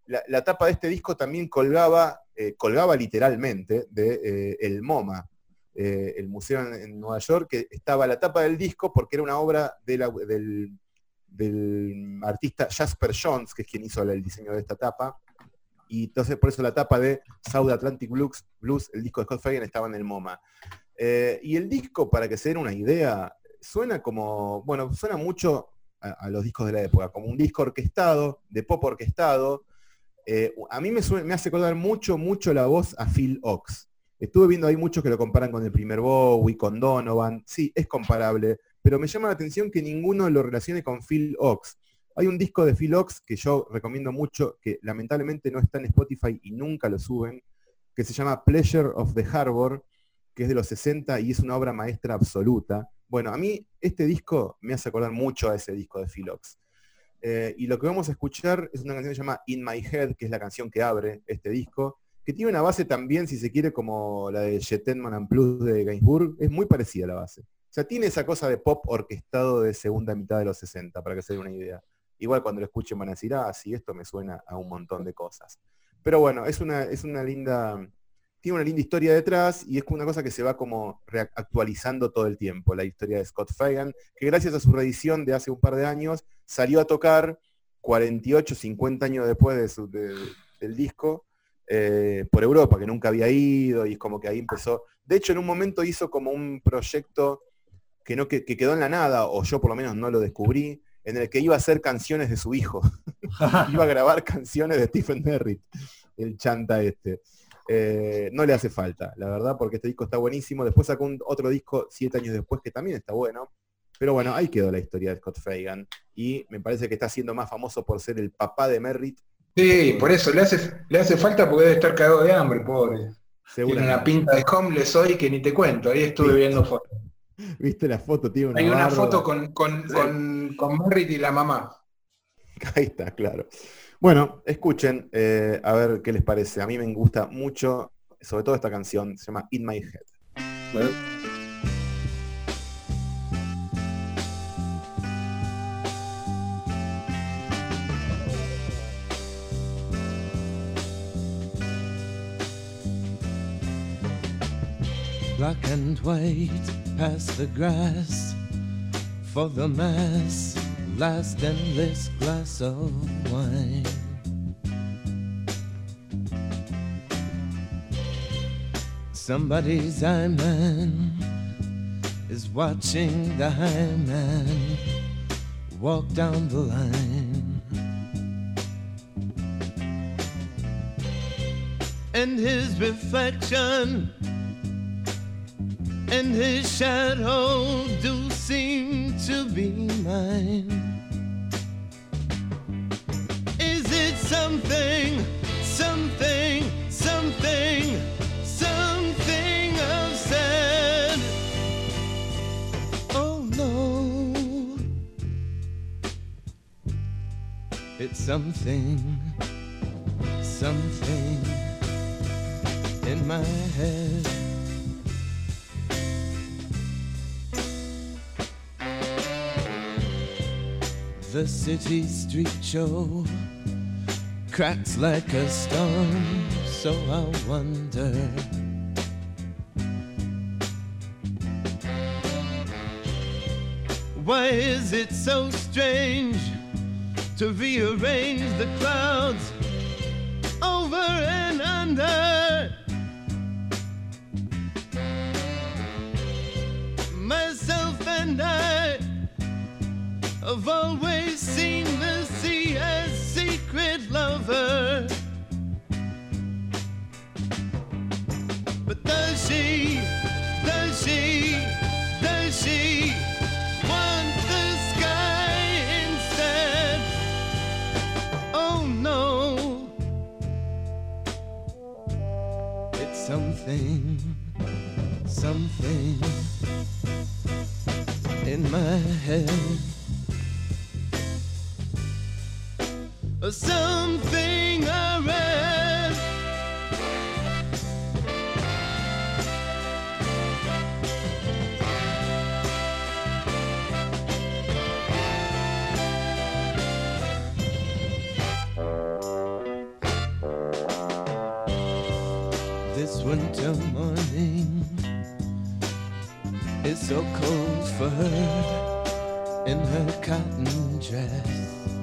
la, tapa de este disco también colgaba, colgaba literalmente de el MoMA, el museo en, en Nueva York, que estaba la tapa del disco porque era una obra de la- del, del artista Jasper Jones, que es quien hizo el diseño de esta tapa. Y entonces por eso la tapa de South Atlantic Blues, Blues el disco de Scott Fagan, estaba en el MoMA. Eh, y el disco, para que se den una idea, suena como, bueno, suena mucho a, los discos de la época, como un disco orquestado, de pop orquestado. Eh, a mí me hace acordar mucho, mucho la voz a Phil Ox. Estuve viendo ahí muchos que lo comparan con el primer Bowie, con Donovan. Sí, es comparable, pero me llama la atención que ninguno lo relacione con Phil Ox. Hay un disco de Phil Ox que yo recomiendo mucho, que lamentablemente no está en Spotify y nunca lo suben, que se llama Pleasure of the Harbor, que es de los 60 y es una obra maestra absoluta. Bueno, a mí este disco me hace acordar mucho a ese disco de Phil Ox. Eh, y lo que vamos a escuchar es una canción que se llama In My Head, que es la canción que abre este disco, que tiene una base también, si se quiere, como la de Jetman and Plus de Gainsbourg. Es muy parecida a la base. O sea, tiene esa cosa de pop orquestado de segunda mitad de los 60, para que se den una idea. Igual cuando lo escuchen van a decir, ah, sí, esto me suena a un montón de cosas. Pero bueno, es una, es una linda, tiene una linda historia detrás y es una cosa que se va como actualizando todo el tiempo, la historia de Scott Fagan, que gracias a su reedición de hace un par de años salió a tocar 48, 50 años después de su- de- del disco eh, por Europa, que nunca había ido y es como que ahí empezó. De hecho, en un momento hizo como un proyecto que, no, que quedó en la nada, o yo por lo menos no lo descubrí, en el que iba a hacer canciones de su hijo. iba a grabar canciones de Stephen Merritt, el chanta este. Eh, no le hace falta, la verdad, porque este disco está buenísimo. Después sacó un, otro disco siete años después que también está bueno. Pero bueno, ahí quedó la historia de Scott Fagan. Y me parece que está siendo más famoso por ser el papá de Merritt. Sí, por eso le hace, le hace falta porque debe estar cagado de hambre, pobre. Tiene una pinta de homeless hoy que ni te cuento, ahí estuve Sí. viendo fotos. ¿Viste la foto? Una Hay una barba. foto con, con, Sí. con, con Merritt y la mamá. Ahí está, claro. Bueno, escuchen, eh, a ver qué les parece. A mí me gusta mucho, sobre todo esta canción, se llama In My Head. Bueno, Black and white past the grass for the mass last endless glass of wine. Somebody's eye man is watching the high man walk down the line. And his reflection and his shadow do seem to be mine. Is it something, something, something, something I've said? Oh no, it's something, something in my head. The city street show cracks like a stone, so I wonder. Why is it so strange to rearrange the clouds over and under? I've always seen the sea as secret lover. But does she, does she, does she want the sky instead? Oh no, it's something, something in my head. Something I. This winter morning is so cold for her in her cotton dress.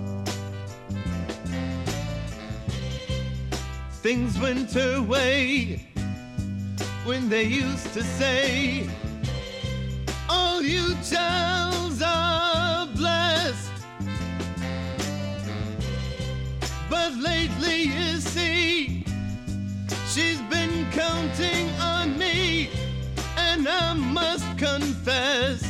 Things went her way when they used to say, All you childs are blessed. But lately, you see, she's been counting on me, and I must confess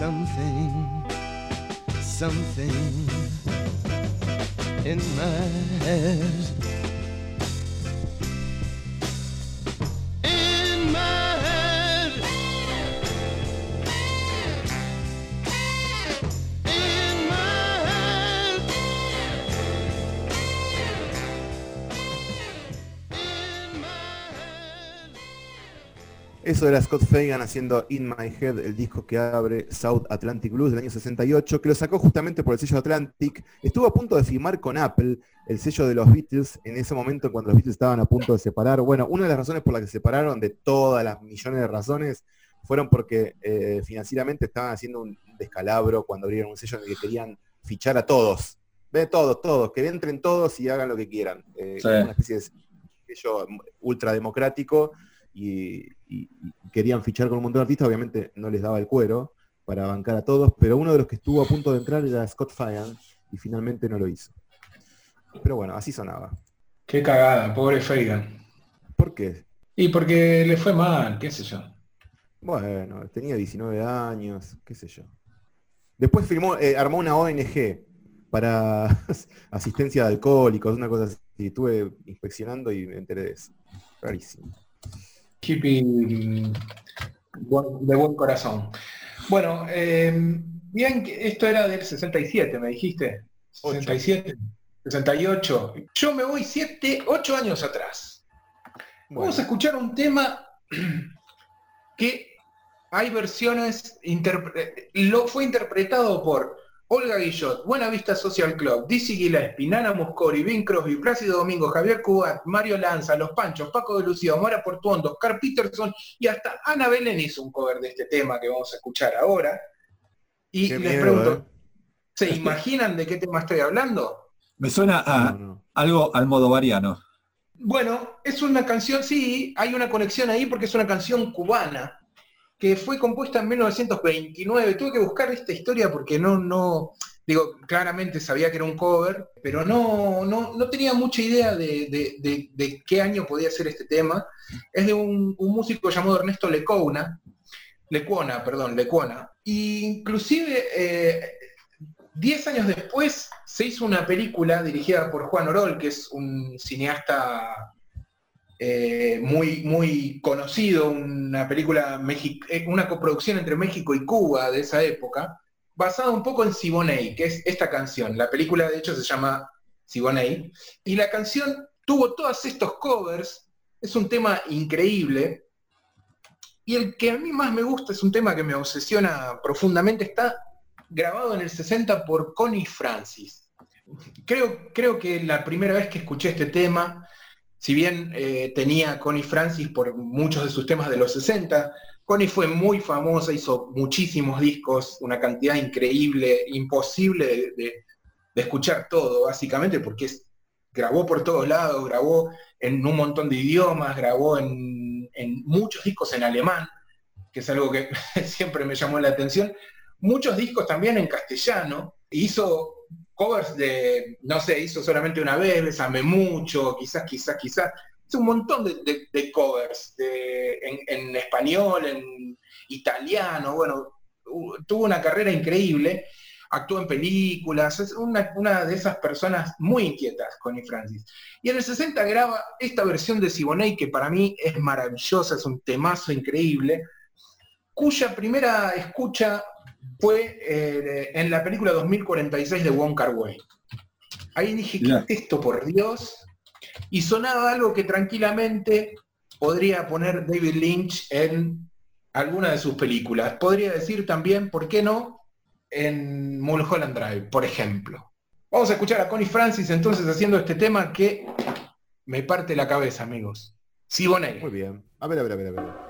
something, something in my head. Eso era Scott Fagan haciendo In My Head, el disco que abre South Atlantic Blues del año 68, que lo sacó justamente por el sello Atlantic. Estuvo a punto de firmar con Apple, el sello de los Beatles, en ese momento cuando los Beatles estaban a punto de separar. Bueno, una de las razones por las que se separaron, de todas las millones de razones, fueron porque eh, financieramente estaban haciendo un descalabro cuando abrieron un sello en el que querían fichar a todos. Ve todos, todos, que entren todos y hagan lo que quieran. Eh, Sí. Una especie de sello ultrademocrático y, y- y querían fichar con un montón de artistas, obviamente no les daba el cuero para bancar a todos, pero uno de los que estuvo a punto de entrar era Scott Fagan y finalmente no lo hizo. Pero bueno, así sonaba. Qué cagada, pobre Fagan. ¿Por qué? Y porque le fue mal, qué sé yo. Bueno, tenía 19 años, qué sé yo. Después firmó, eh, armó una ONG para asistencia de alcohólicos, una cosa así. Estuve inspeccionando y me enteré de eso. Rarísimo. Hippie de buen corazón. Bueno, eh, bien, esto era del 67, me dijiste. 67, 68. Yo me voy 7, 8 años atrás. Vamos a escuchar un tema que hay versiones, interpre- lo fue interpretado por Olga Guillot, Buena Vista Social Club, Dizzy Gillespie, Nana Moscori, Bing Crosby, Plácido Domingo, Javier Cubat, Mario Lanza, Los Panchos, Paco de Lucía, Omar Portuondo, Oscar Peterson y hasta Ana Belén hizo un cover de este tema que vamos a escuchar ahora. Y Qué les miedo, pregunto, ¿eh? ¿se imaginan de qué tema estoy hablando? Me suena a No, no. algo almodovariano. Bueno, es una canción, sí, hay una conexión ahí porque es una canción cubana que fue compuesta en 1929. Tuve que buscar esta historia porque no, no, digo, claramente sabía que era un cover, pero no, no, no tenía mucha idea de, de- de- qué año podía ser este tema. Es de un, músico llamado Ernesto Lecuona, Lecuona, perdón, Lecuona. Y inclusive, eh, 10 años después se hizo una película dirigida por Juan Orol, que es un cineasta eh, muy, muy conocido, una película, eh, una coproducción entre México y Cuba de esa época, basada un poco en Siboney, que es esta canción. La película de hecho se llama Siboney, y la canción tuvo todos estos covers, es un tema increíble, y el que a mí más me gusta es un tema que me obsesiona profundamente, está grabado en el 60 por Connie Francis. Creo, creo que la primera vez que escuché este tema, si bien eh, tenía a Connie Francis por muchos de sus temas de los 60, Connie fue muy famosa, hizo muchísimos discos, una cantidad increíble, imposible de, escuchar todo, básicamente, porque grabó por todos lados, grabó en un montón de idiomas, grabó en, en muchos discos en alemán, que es algo que siempre me llamó la atención, muchos discos también en castellano, hizo covers de, no sé, hizo solamente una vez, Besame mucho, quizás, quizás, quizás, hizo un montón de, covers en, español, en italiano, bueno, tuvo una carrera increíble, actuó en películas, es una, una de esas personas muy inquietas, Connie Francis. Y en el 60 graba esta versión de Siboney, que para mí es maravillosa, es un temazo increíble, cuya primera escucha fue eh, en la película 2046 de Wong Kar Wai. Ahí dije, ¿qué es esto por Dios? Y sonaba algo que tranquilamente podría poner David Lynch en alguna de sus películas. Podría decir también, ¿por qué no? En Mulholland Drive, por ejemplo. Vamos a escuchar a Connie Francis entonces haciendo este tema que me parte la cabeza, amigos. Siboney. Muy bien. A ver, a ver, a ver, a ver.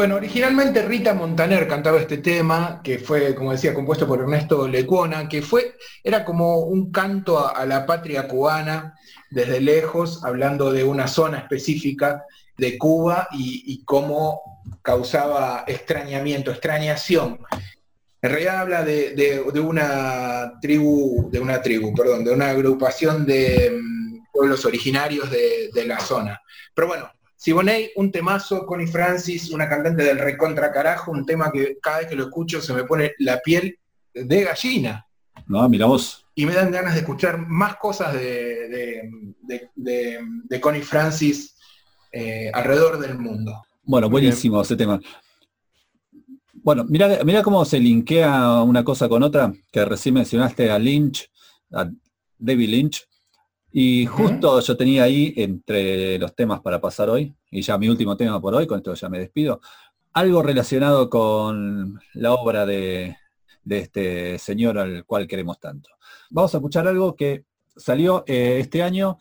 Bueno, originalmente Rita Montaner cantaba este tema, que fue, como decía, compuesto por Ernesto Lecuona, que fue, era como un canto a, la patria cubana desde lejos, hablando de una zona específica de Cuba y, cómo causaba extrañamiento, extrañación. En realidad habla de una tribu, de una tribu, perdón, de una agrupación de mm, pueblos originarios de, de la zona. Pero bueno, Siboney, un temazo, Connie Francis, una cantante del recontra carajo, un tema que cada vez que lo escucho se me pone la piel de gallina No, mira vos. y me dan ganas de escuchar más cosas de, de, de- de- de Connie Francis eh, alrededor del mundo. Bueno, bien. buenísimo ese tema. Bueno, mira, mira cómo se linkea una cosa con otra, que recién mencionaste a Lynch, a David Lynch, y justo yo tenía ahí entre los temas para pasar hoy, y ya mi último tema por hoy, con esto ya me despido, algo relacionado con la obra de, de este señor al cual queremos tanto. Vamos a escuchar algo que salió eh, este año,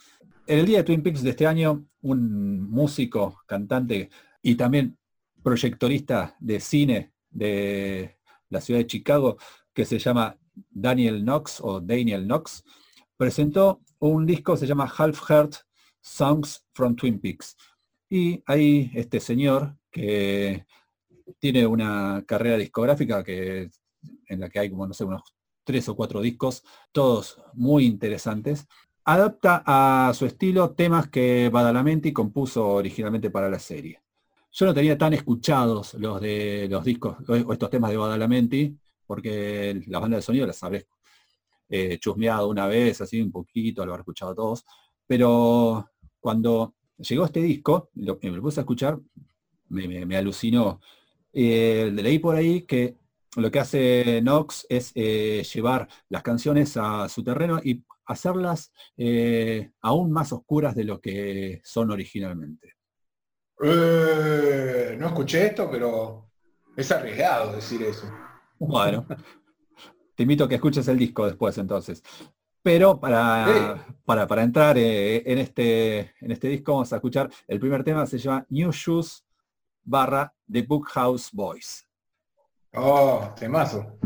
en el día de Twin Peaks de este año, un músico, cantante y también proyectorista de cine de la ciudad de Chicago, que se llama Daniel Knox o Daniel Knox, presentó un disco se llama Half Heart Songs from Twin Peaks. Y ahí este señor que tiene una carrera discográfica que, en la que hay como, no sé, unos tres o cuatro discos, todos muy interesantes, adapta a su estilo temas que Badalamenti compuso originalmente para la serie. Yo no tenía tan escuchados los de los discos o estos temas de Badalamenti, porque las bandas de sonido las habré eh, chusmeado una vez, así un poquito, lo habré escuchado todos, pero cuando llegó este disco, lo que me lo puse a escuchar, me, me- me alucinó. Eh, leí por ahí que lo que hace Knox es eh, llevar las canciones a su terreno y hacerlas eh, aún más oscuras de lo que son originalmente. Eh, no escuché esto, pero es arriesgado decir eso. Bueno, te invito a que escuches el disco después entonces. Pero para, para, para entrar eh, en, este, en este disco vamos a escuchar el primer tema, se llama New Shoes barra The Bookhouse Boys. Oh, temazo.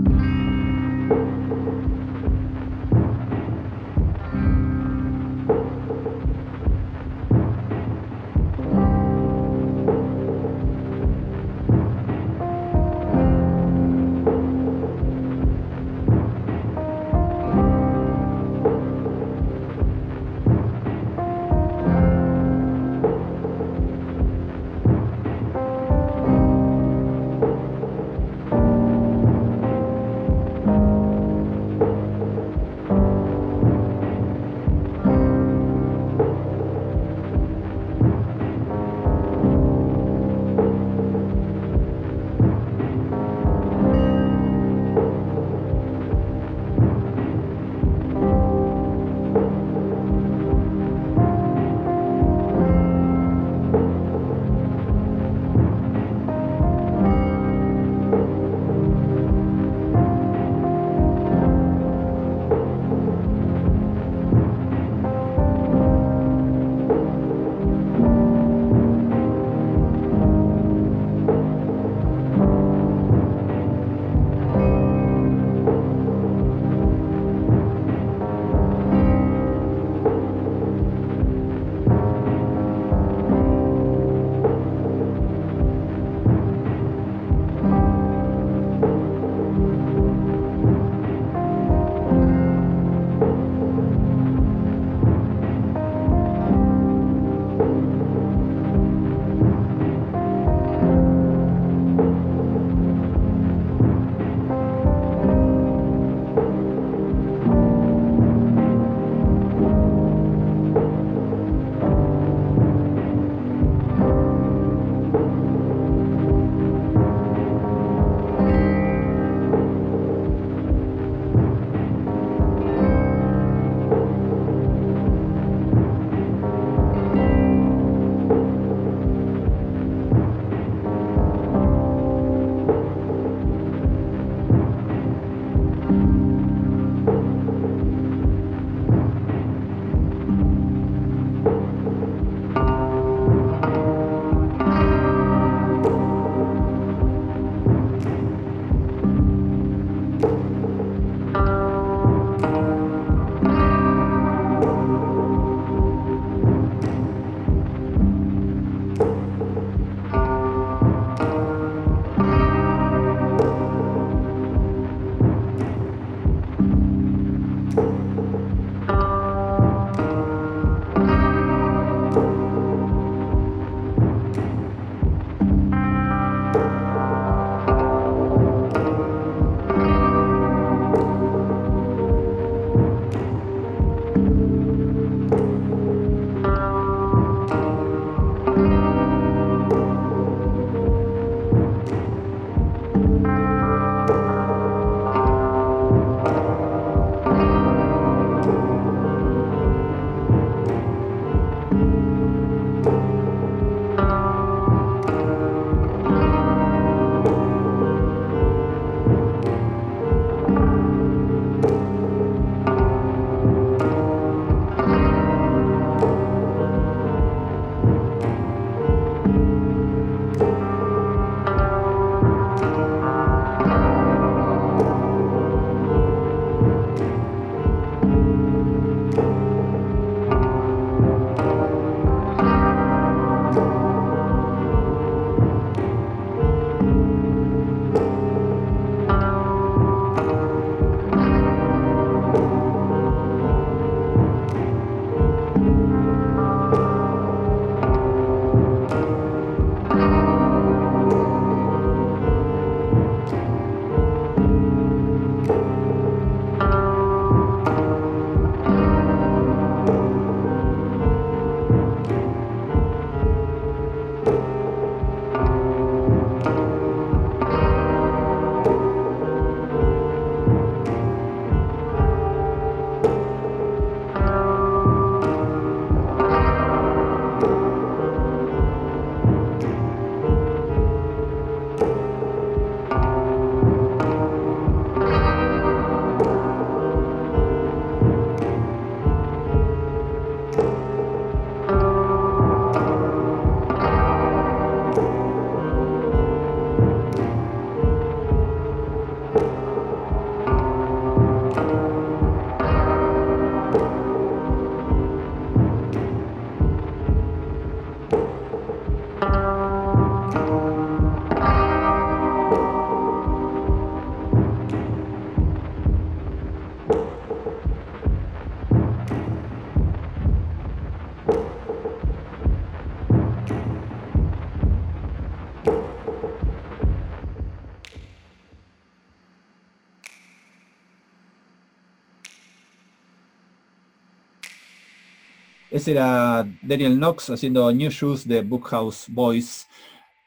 Ese era Daniel Knox haciendo New Shoes de Bookhouse Boys,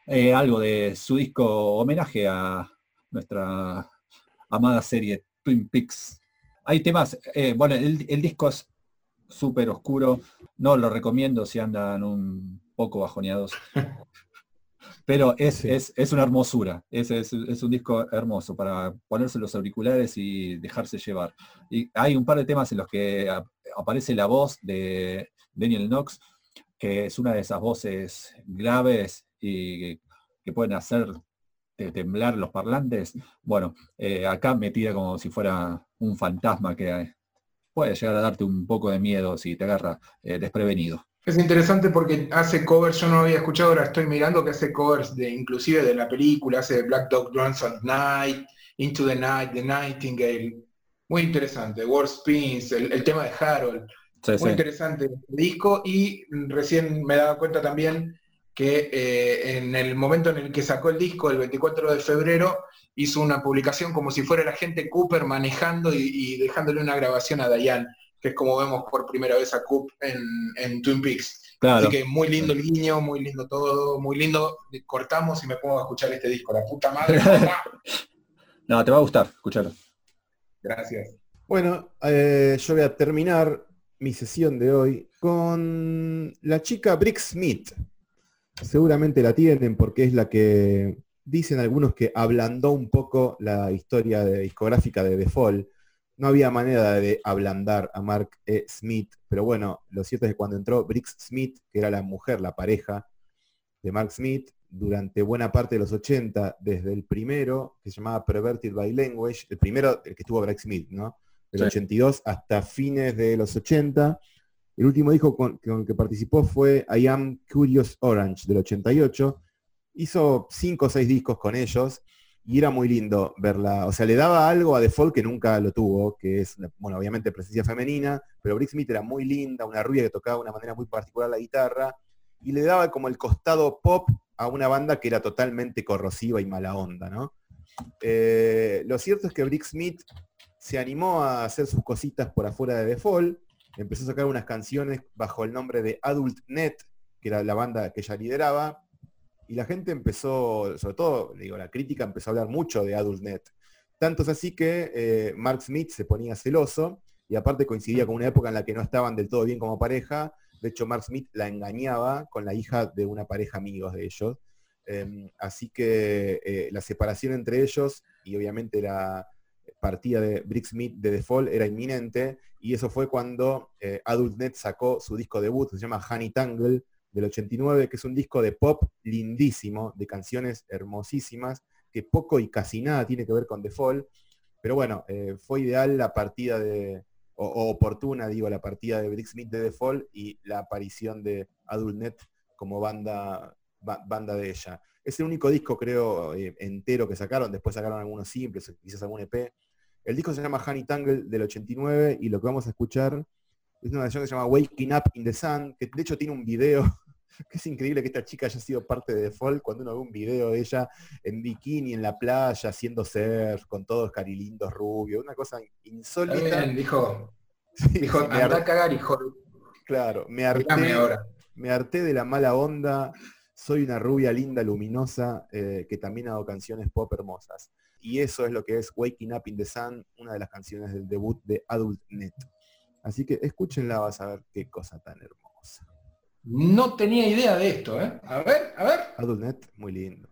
eh, algo de su disco homenaje a nuestra amada serie Twin Peaks. Hay temas, eh, bueno, el, el disco es súper oscuro, no lo recomiendo si andan un poco bajoneados. Pero es, Sí. es, es una hermosura, es, es- es un disco hermoso para ponerse los auriculares y dejarse llevar. Y hay un par de temas en los que ap- aparece la voz de Daniel Knox, que es una de esas voces graves y que, pueden hacer te- temblar los parlantes. Bueno, eh, acá metida como si fuera un fantasma que eh, puede llegar a darte un poco de miedo si te agarra eh, desprevenido. Es interesante porque hace covers, yo no había escuchado, ahora estoy mirando que hace covers de inclusive de la película, hace Black Dog Runs at Night, Into the Night, The Nightingale. Muy interesante, War Spins, el tema de Harold. Sí, Muy sí. interesante el disco y recién me daba cuenta también que eh, en el momento en el que sacó el disco, el 24 de febrero, hizo una publicación como si fuera el agente Cooper manejando y, y dejándole una grabación a Diane, que es como vemos por primera vez a Coop en, en Twin Peaks. Claro. Así que muy lindo el guiño, muy lindo todo, muy lindo. Cortamos y me pongo a escuchar este disco, la puta madre. No, te va a gustar, escucharlo. Gracias. Bueno, eh, yo voy a terminar mi sesión de hoy con la chica Brick Smith. Seguramente la tienen porque es la que dicen algunos que ablandó un poco la historia discográfica de Fall. No había manera de ablandar a Mark E. Smith, pero bueno, lo cierto es que cuando entró Brick Smith, que era la mujer, la pareja de Mark Smith, durante buena parte de los 80, desde el primero, que se llamaba Perverted by Language, el primero, el que tuvo Brick Smith, ¿no? Del Sí. 82 hasta fines de los 80. El último disco con, con el que participó fue I Am Curious Orange del 88. Hizo cinco o seis discos con ellos y era muy lindo verla. O sea, le daba algo a Fall que nunca lo tuvo, que es, bueno, obviamente presencia femenina, pero Brick Smith era muy linda, una rubia que tocaba de una manera muy particular la guitarra y le daba como el costado pop a una banda que era totalmente corrosiva y mala onda, ¿no? Eh, lo cierto es que Brick Smith se animó a hacer sus cositas por afuera de Fall, empezó a sacar unas canciones bajo el nombre de Adult Net, que era la banda que ella lideraba, y la gente empezó, sobre todo, digo, la crítica empezó a hablar mucho de Adult Net. Tanto es así que eh, Mark Smith se ponía celoso, y aparte coincidía con una época en la que no estaban del todo bien como pareja, de hecho Mark Smith la engañaba con la hija de una pareja amigos de ellos. Eh, así que eh, la separación entre ellos y obviamente la partida de Brick Smith de The Fall era inminente y eso fue cuando eh, Adult Net sacó su disco debut, se llama Honey Tangle del 89, que es un disco de pop lindísimo, de canciones hermosísimas, que poco y casi nada tiene que ver con The Fall, pero bueno, eh, fue ideal la partida de, o, oportuna, digo, la partida de Brick Smith de The Fall y la aparición de Adult Net como banda, ba- banda de ella. Es el único disco, creo, eh, entero que sacaron, después sacaron algunos simples, quizás algún EP. El disco se llama Honey Tangle del 89 y lo que vamos a escuchar es una canción que se llama Waking Up in the Sun, que de hecho tiene un video, que es increíble que esta chica haya sido parte de Fall, cuando uno ve un video de ella en bikini, en la playa, haciendo surf, con todos carilindos rubios, una cosa Está insólita. bien, dijo, Sí, dijo, me anda a cagar, hijo. claro, me harté, ahora. me harté de la mala onda, soy una rubia linda, luminosa, eh, que también hago canciones pop hermosas. Y eso es lo que es Waking Up in the Sun, una de las canciones del debut de Adult Net. Así que escúchenla, vas a ver qué cosa tan hermosa. No tenía idea de esto, ¿eh? A ver, a ver. Adult Net, muy lindo.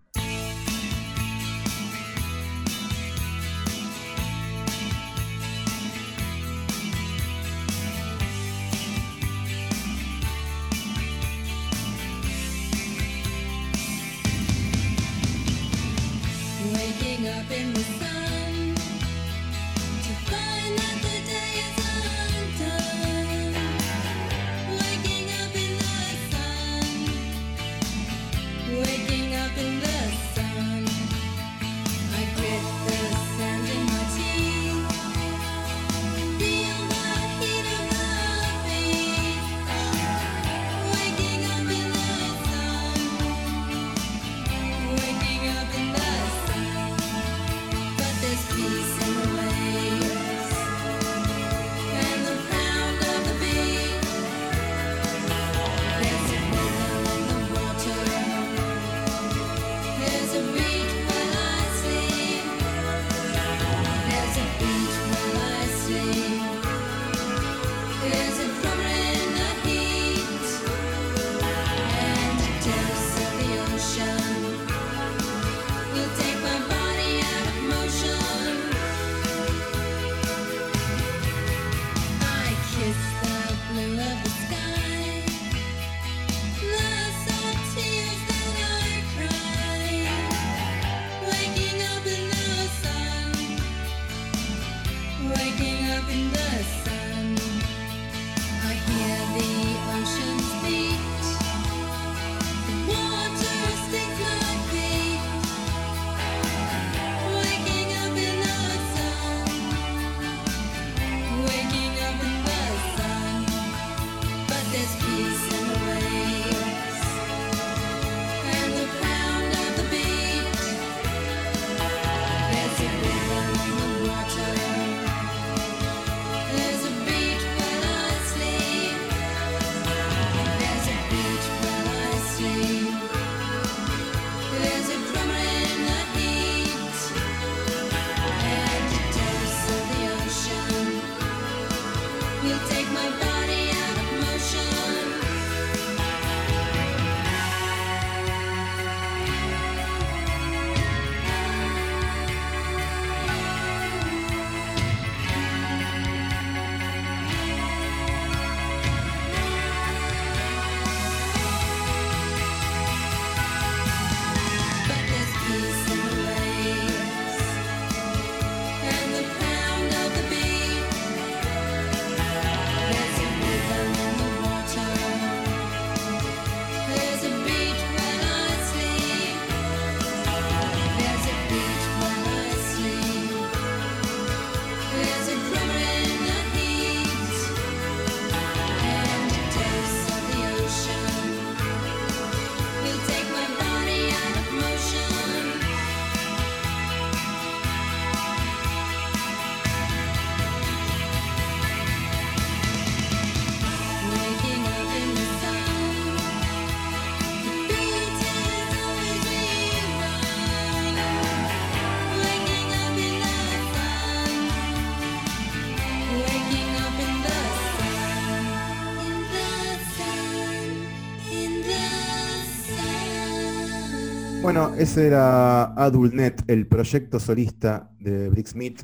Bueno, ese era AdultNet, el proyecto solista de Brick Smith,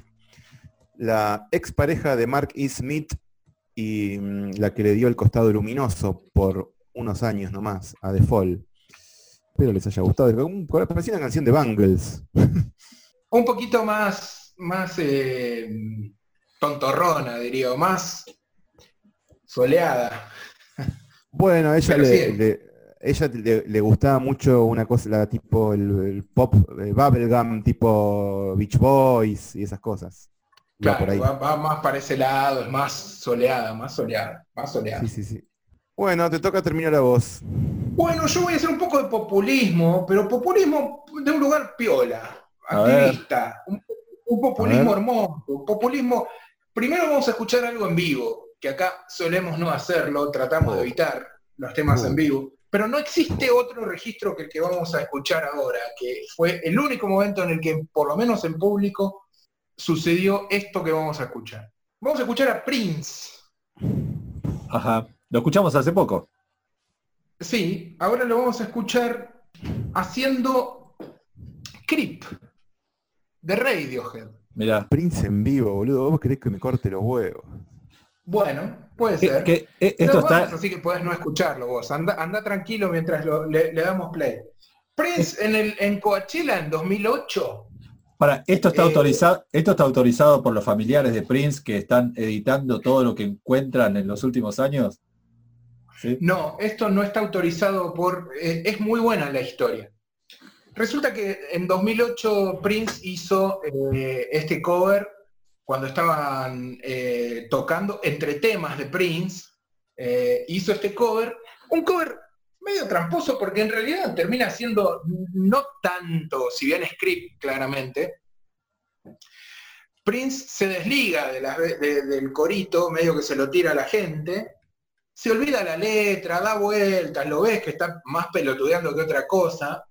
la expareja de Mark E. Smith y mm, la que le dio el costado luminoso por unos años nomás a The Fall. Espero les haya gustado. Parecía una canción de Bangles. Un poquito más, más eh, tontorrona, diría, más soleada. Bueno, ella le- ella le, le gustaba mucho una cosa, la tipo el, el pop eh, bubblegum, tipo Beach Boys y esas cosas. Va por ahí. va, va más para ese lado, es más soleada, más soleada, más soleada. Sí, sí, sí. Bueno, te toca terminar a vos. Bueno, yo voy a hacer un poco de populismo, pero populismo de un lugar piola, A activista, un, un populismo hermoso, un populismo. Primero vamos a escuchar algo en vivo, que acá solemos no hacerlo, tratamos de evitar los temas en vivo, pero no existe otro registro que el que vamos a escuchar ahora, que fue el único momento en el que, por lo menos en público, sucedió esto que vamos a escuchar. Vamos a escuchar a Prince. Ajá. Lo escuchamos hace poco. Sí, ahora lo vamos a escuchar haciendo Creep de Radiohead. Mirá. Prince en vivo, boludo. ¿Vos querés que me corte los huevos? Bueno, puede ser. que, eh, esto está. así que podés no escucharlo vos. Anda, anda tranquilo mientras lo- le, le damos play. Prince en, el, en Coachella en 2008. Para, esto está Eh, autorizado, esto está autorizado por los familiares de Prince que están editando todo lo que encuentran en los últimos años. ¿Sí? No, esto no está autorizado por... eh, es muy buena la historia. Resulta que en 2008 Prince hizo eh, este cover cuando estaban eh, tocando entre temas de Prince. eh, hizo este cover, un cover medio tramposo porque en realidad termina siendo no tanto, si bien script claramente. Prince se desliga del corito, medio que se lo tira a la gente, se olvida la letra, da vueltas, lo ves que está más pelotudeando que otra cosa,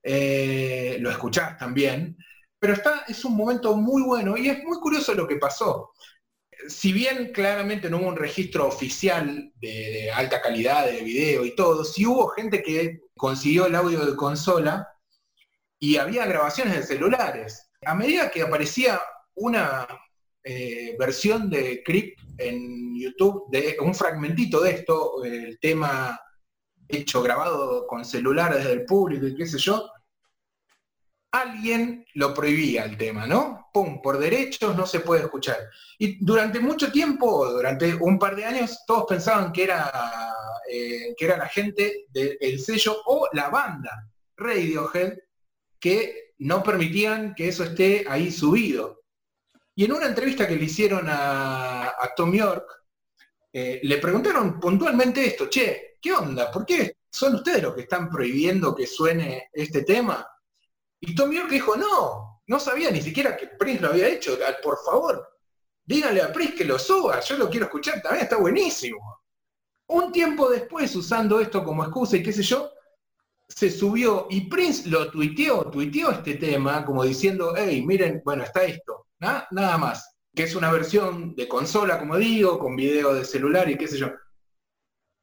eh, lo escuchás también, pero está, es un momento muy bueno y es muy curioso lo que pasó. Si bien claramente no hubo un registro oficial de, alta calidad de video y todo, sí hubo gente que consiguió el audio de consola y había grabaciones de celulares. A medida que aparecía una eh, versión de Creep en YouTube, de un fragmentito de esto, el tema hecho, grabado con celulares del público y qué sé yo, alguien lo prohibía el tema, ¿no? Pum, por derechos no se puede escuchar. Y durante mucho tiempo, durante un par de años, todos pensaban que era, eh, que era la gente del sello o la banda Radiohead que no permitían que eso esté ahí subido. Y en una entrevista que le hicieron a, Tom York, eh, le preguntaron puntualmente esto, che, ¿qué onda? ¿Por qué son ustedes los que están prohibiendo que suene este tema? Y Tom York dijo, no, no sabía ni siquiera que Prince lo había hecho, por favor, díganle a Prince que lo suba, yo lo quiero escuchar también, está buenísimo. Un tiempo después, usando esto como excusa y qué sé yo, se subió y Prince lo tuiteó, tuiteó este tema como diciendo, hey, miren, bueno, está esto, ¿na? nada más, que es una versión de consola, como digo, con video de celular y qué sé yo.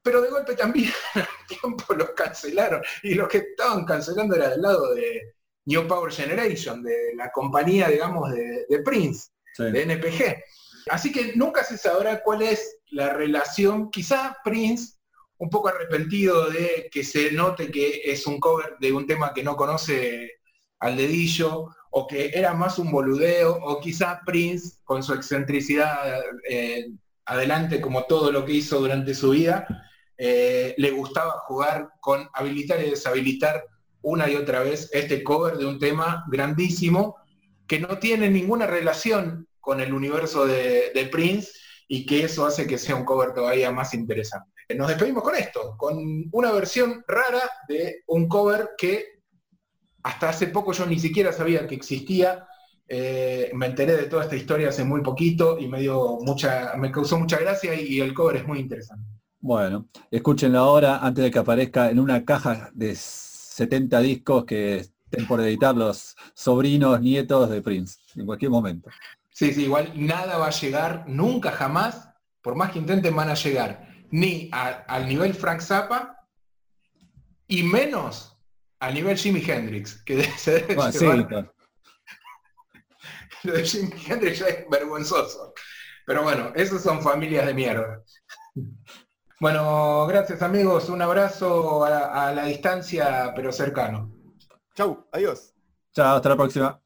Pero de golpe también al tiempo los cancelaron y los que estaban cancelando era del lado de New Power Generation, de la compañía, digamos, de, de Prince, Sí. de NPG. Así que nunca se sabrá cuál es la relación, quizá Prince un poco arrepentido de que se note que es un cover de un tema que no conoce al dedillo, o que era más un boludeo, o quizá Prince, con su excentricidad eh, adelante como todo lo que hizo durante su vida, eh, le gustaba jugar con habilitar y deshabilitar una y otra vez este cover de un tema grandísimo que no tiene ninguna relación con el universo de, Prince y que eso hace que sea un cover todavía más interesante. Nos despedimos con esto, con una versión rara de un cover que hasta hace poco yo ni siquiera sabía que existía. Eh, me enteré de toda esta historia hace muy poquito y me dio mucha, me causó mucha gracia y, y el cover es muy interesante. Bueno, escúchenlo ahora antes de que aparezca en una caja de 70 discos que estén por editar los sobrinos, nietos de Prince, en cualquier momento. Sí, sí, igual nada va a llegar, nunca jamás, por más que intenten, van a llegar ni al nivel Frank Zappa y menos al nivel Jimi Hendrix, que se debe bueno, Lo de Jimi Hendrix ya es vergonzoso. Pero bueno, esas son familias de mierda. Bueno, gracias amigos, un abrazo a, la distancia, pero cercano. Chau, adiós. Chao, hasta la próxima.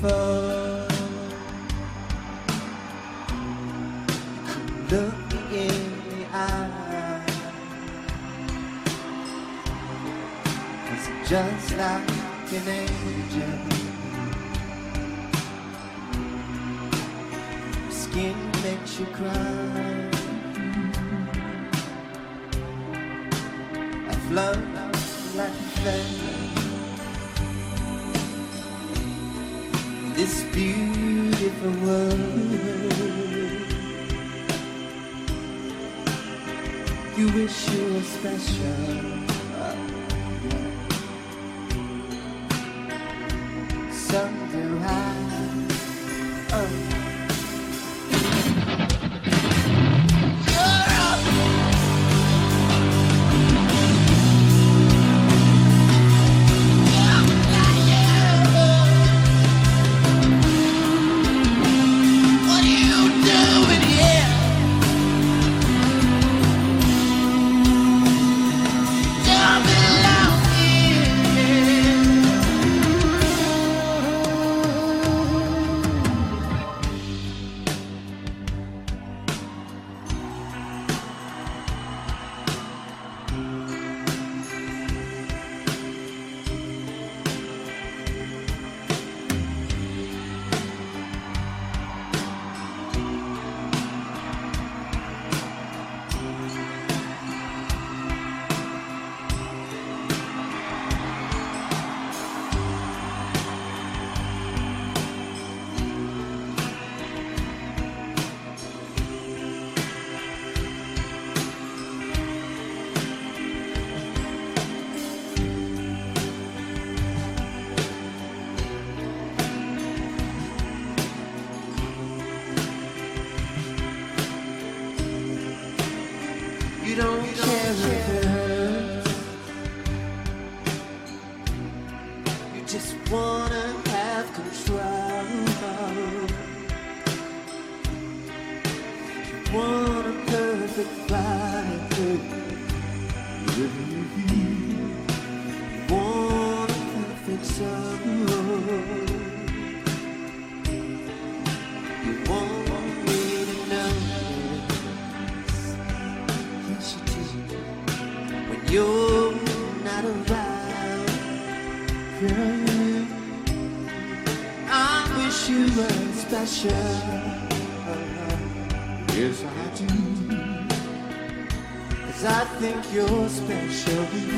Look me in the. It's just like an angel. Skin makes you cry. You wish you were special. Yes, I do. Cause I think you're special.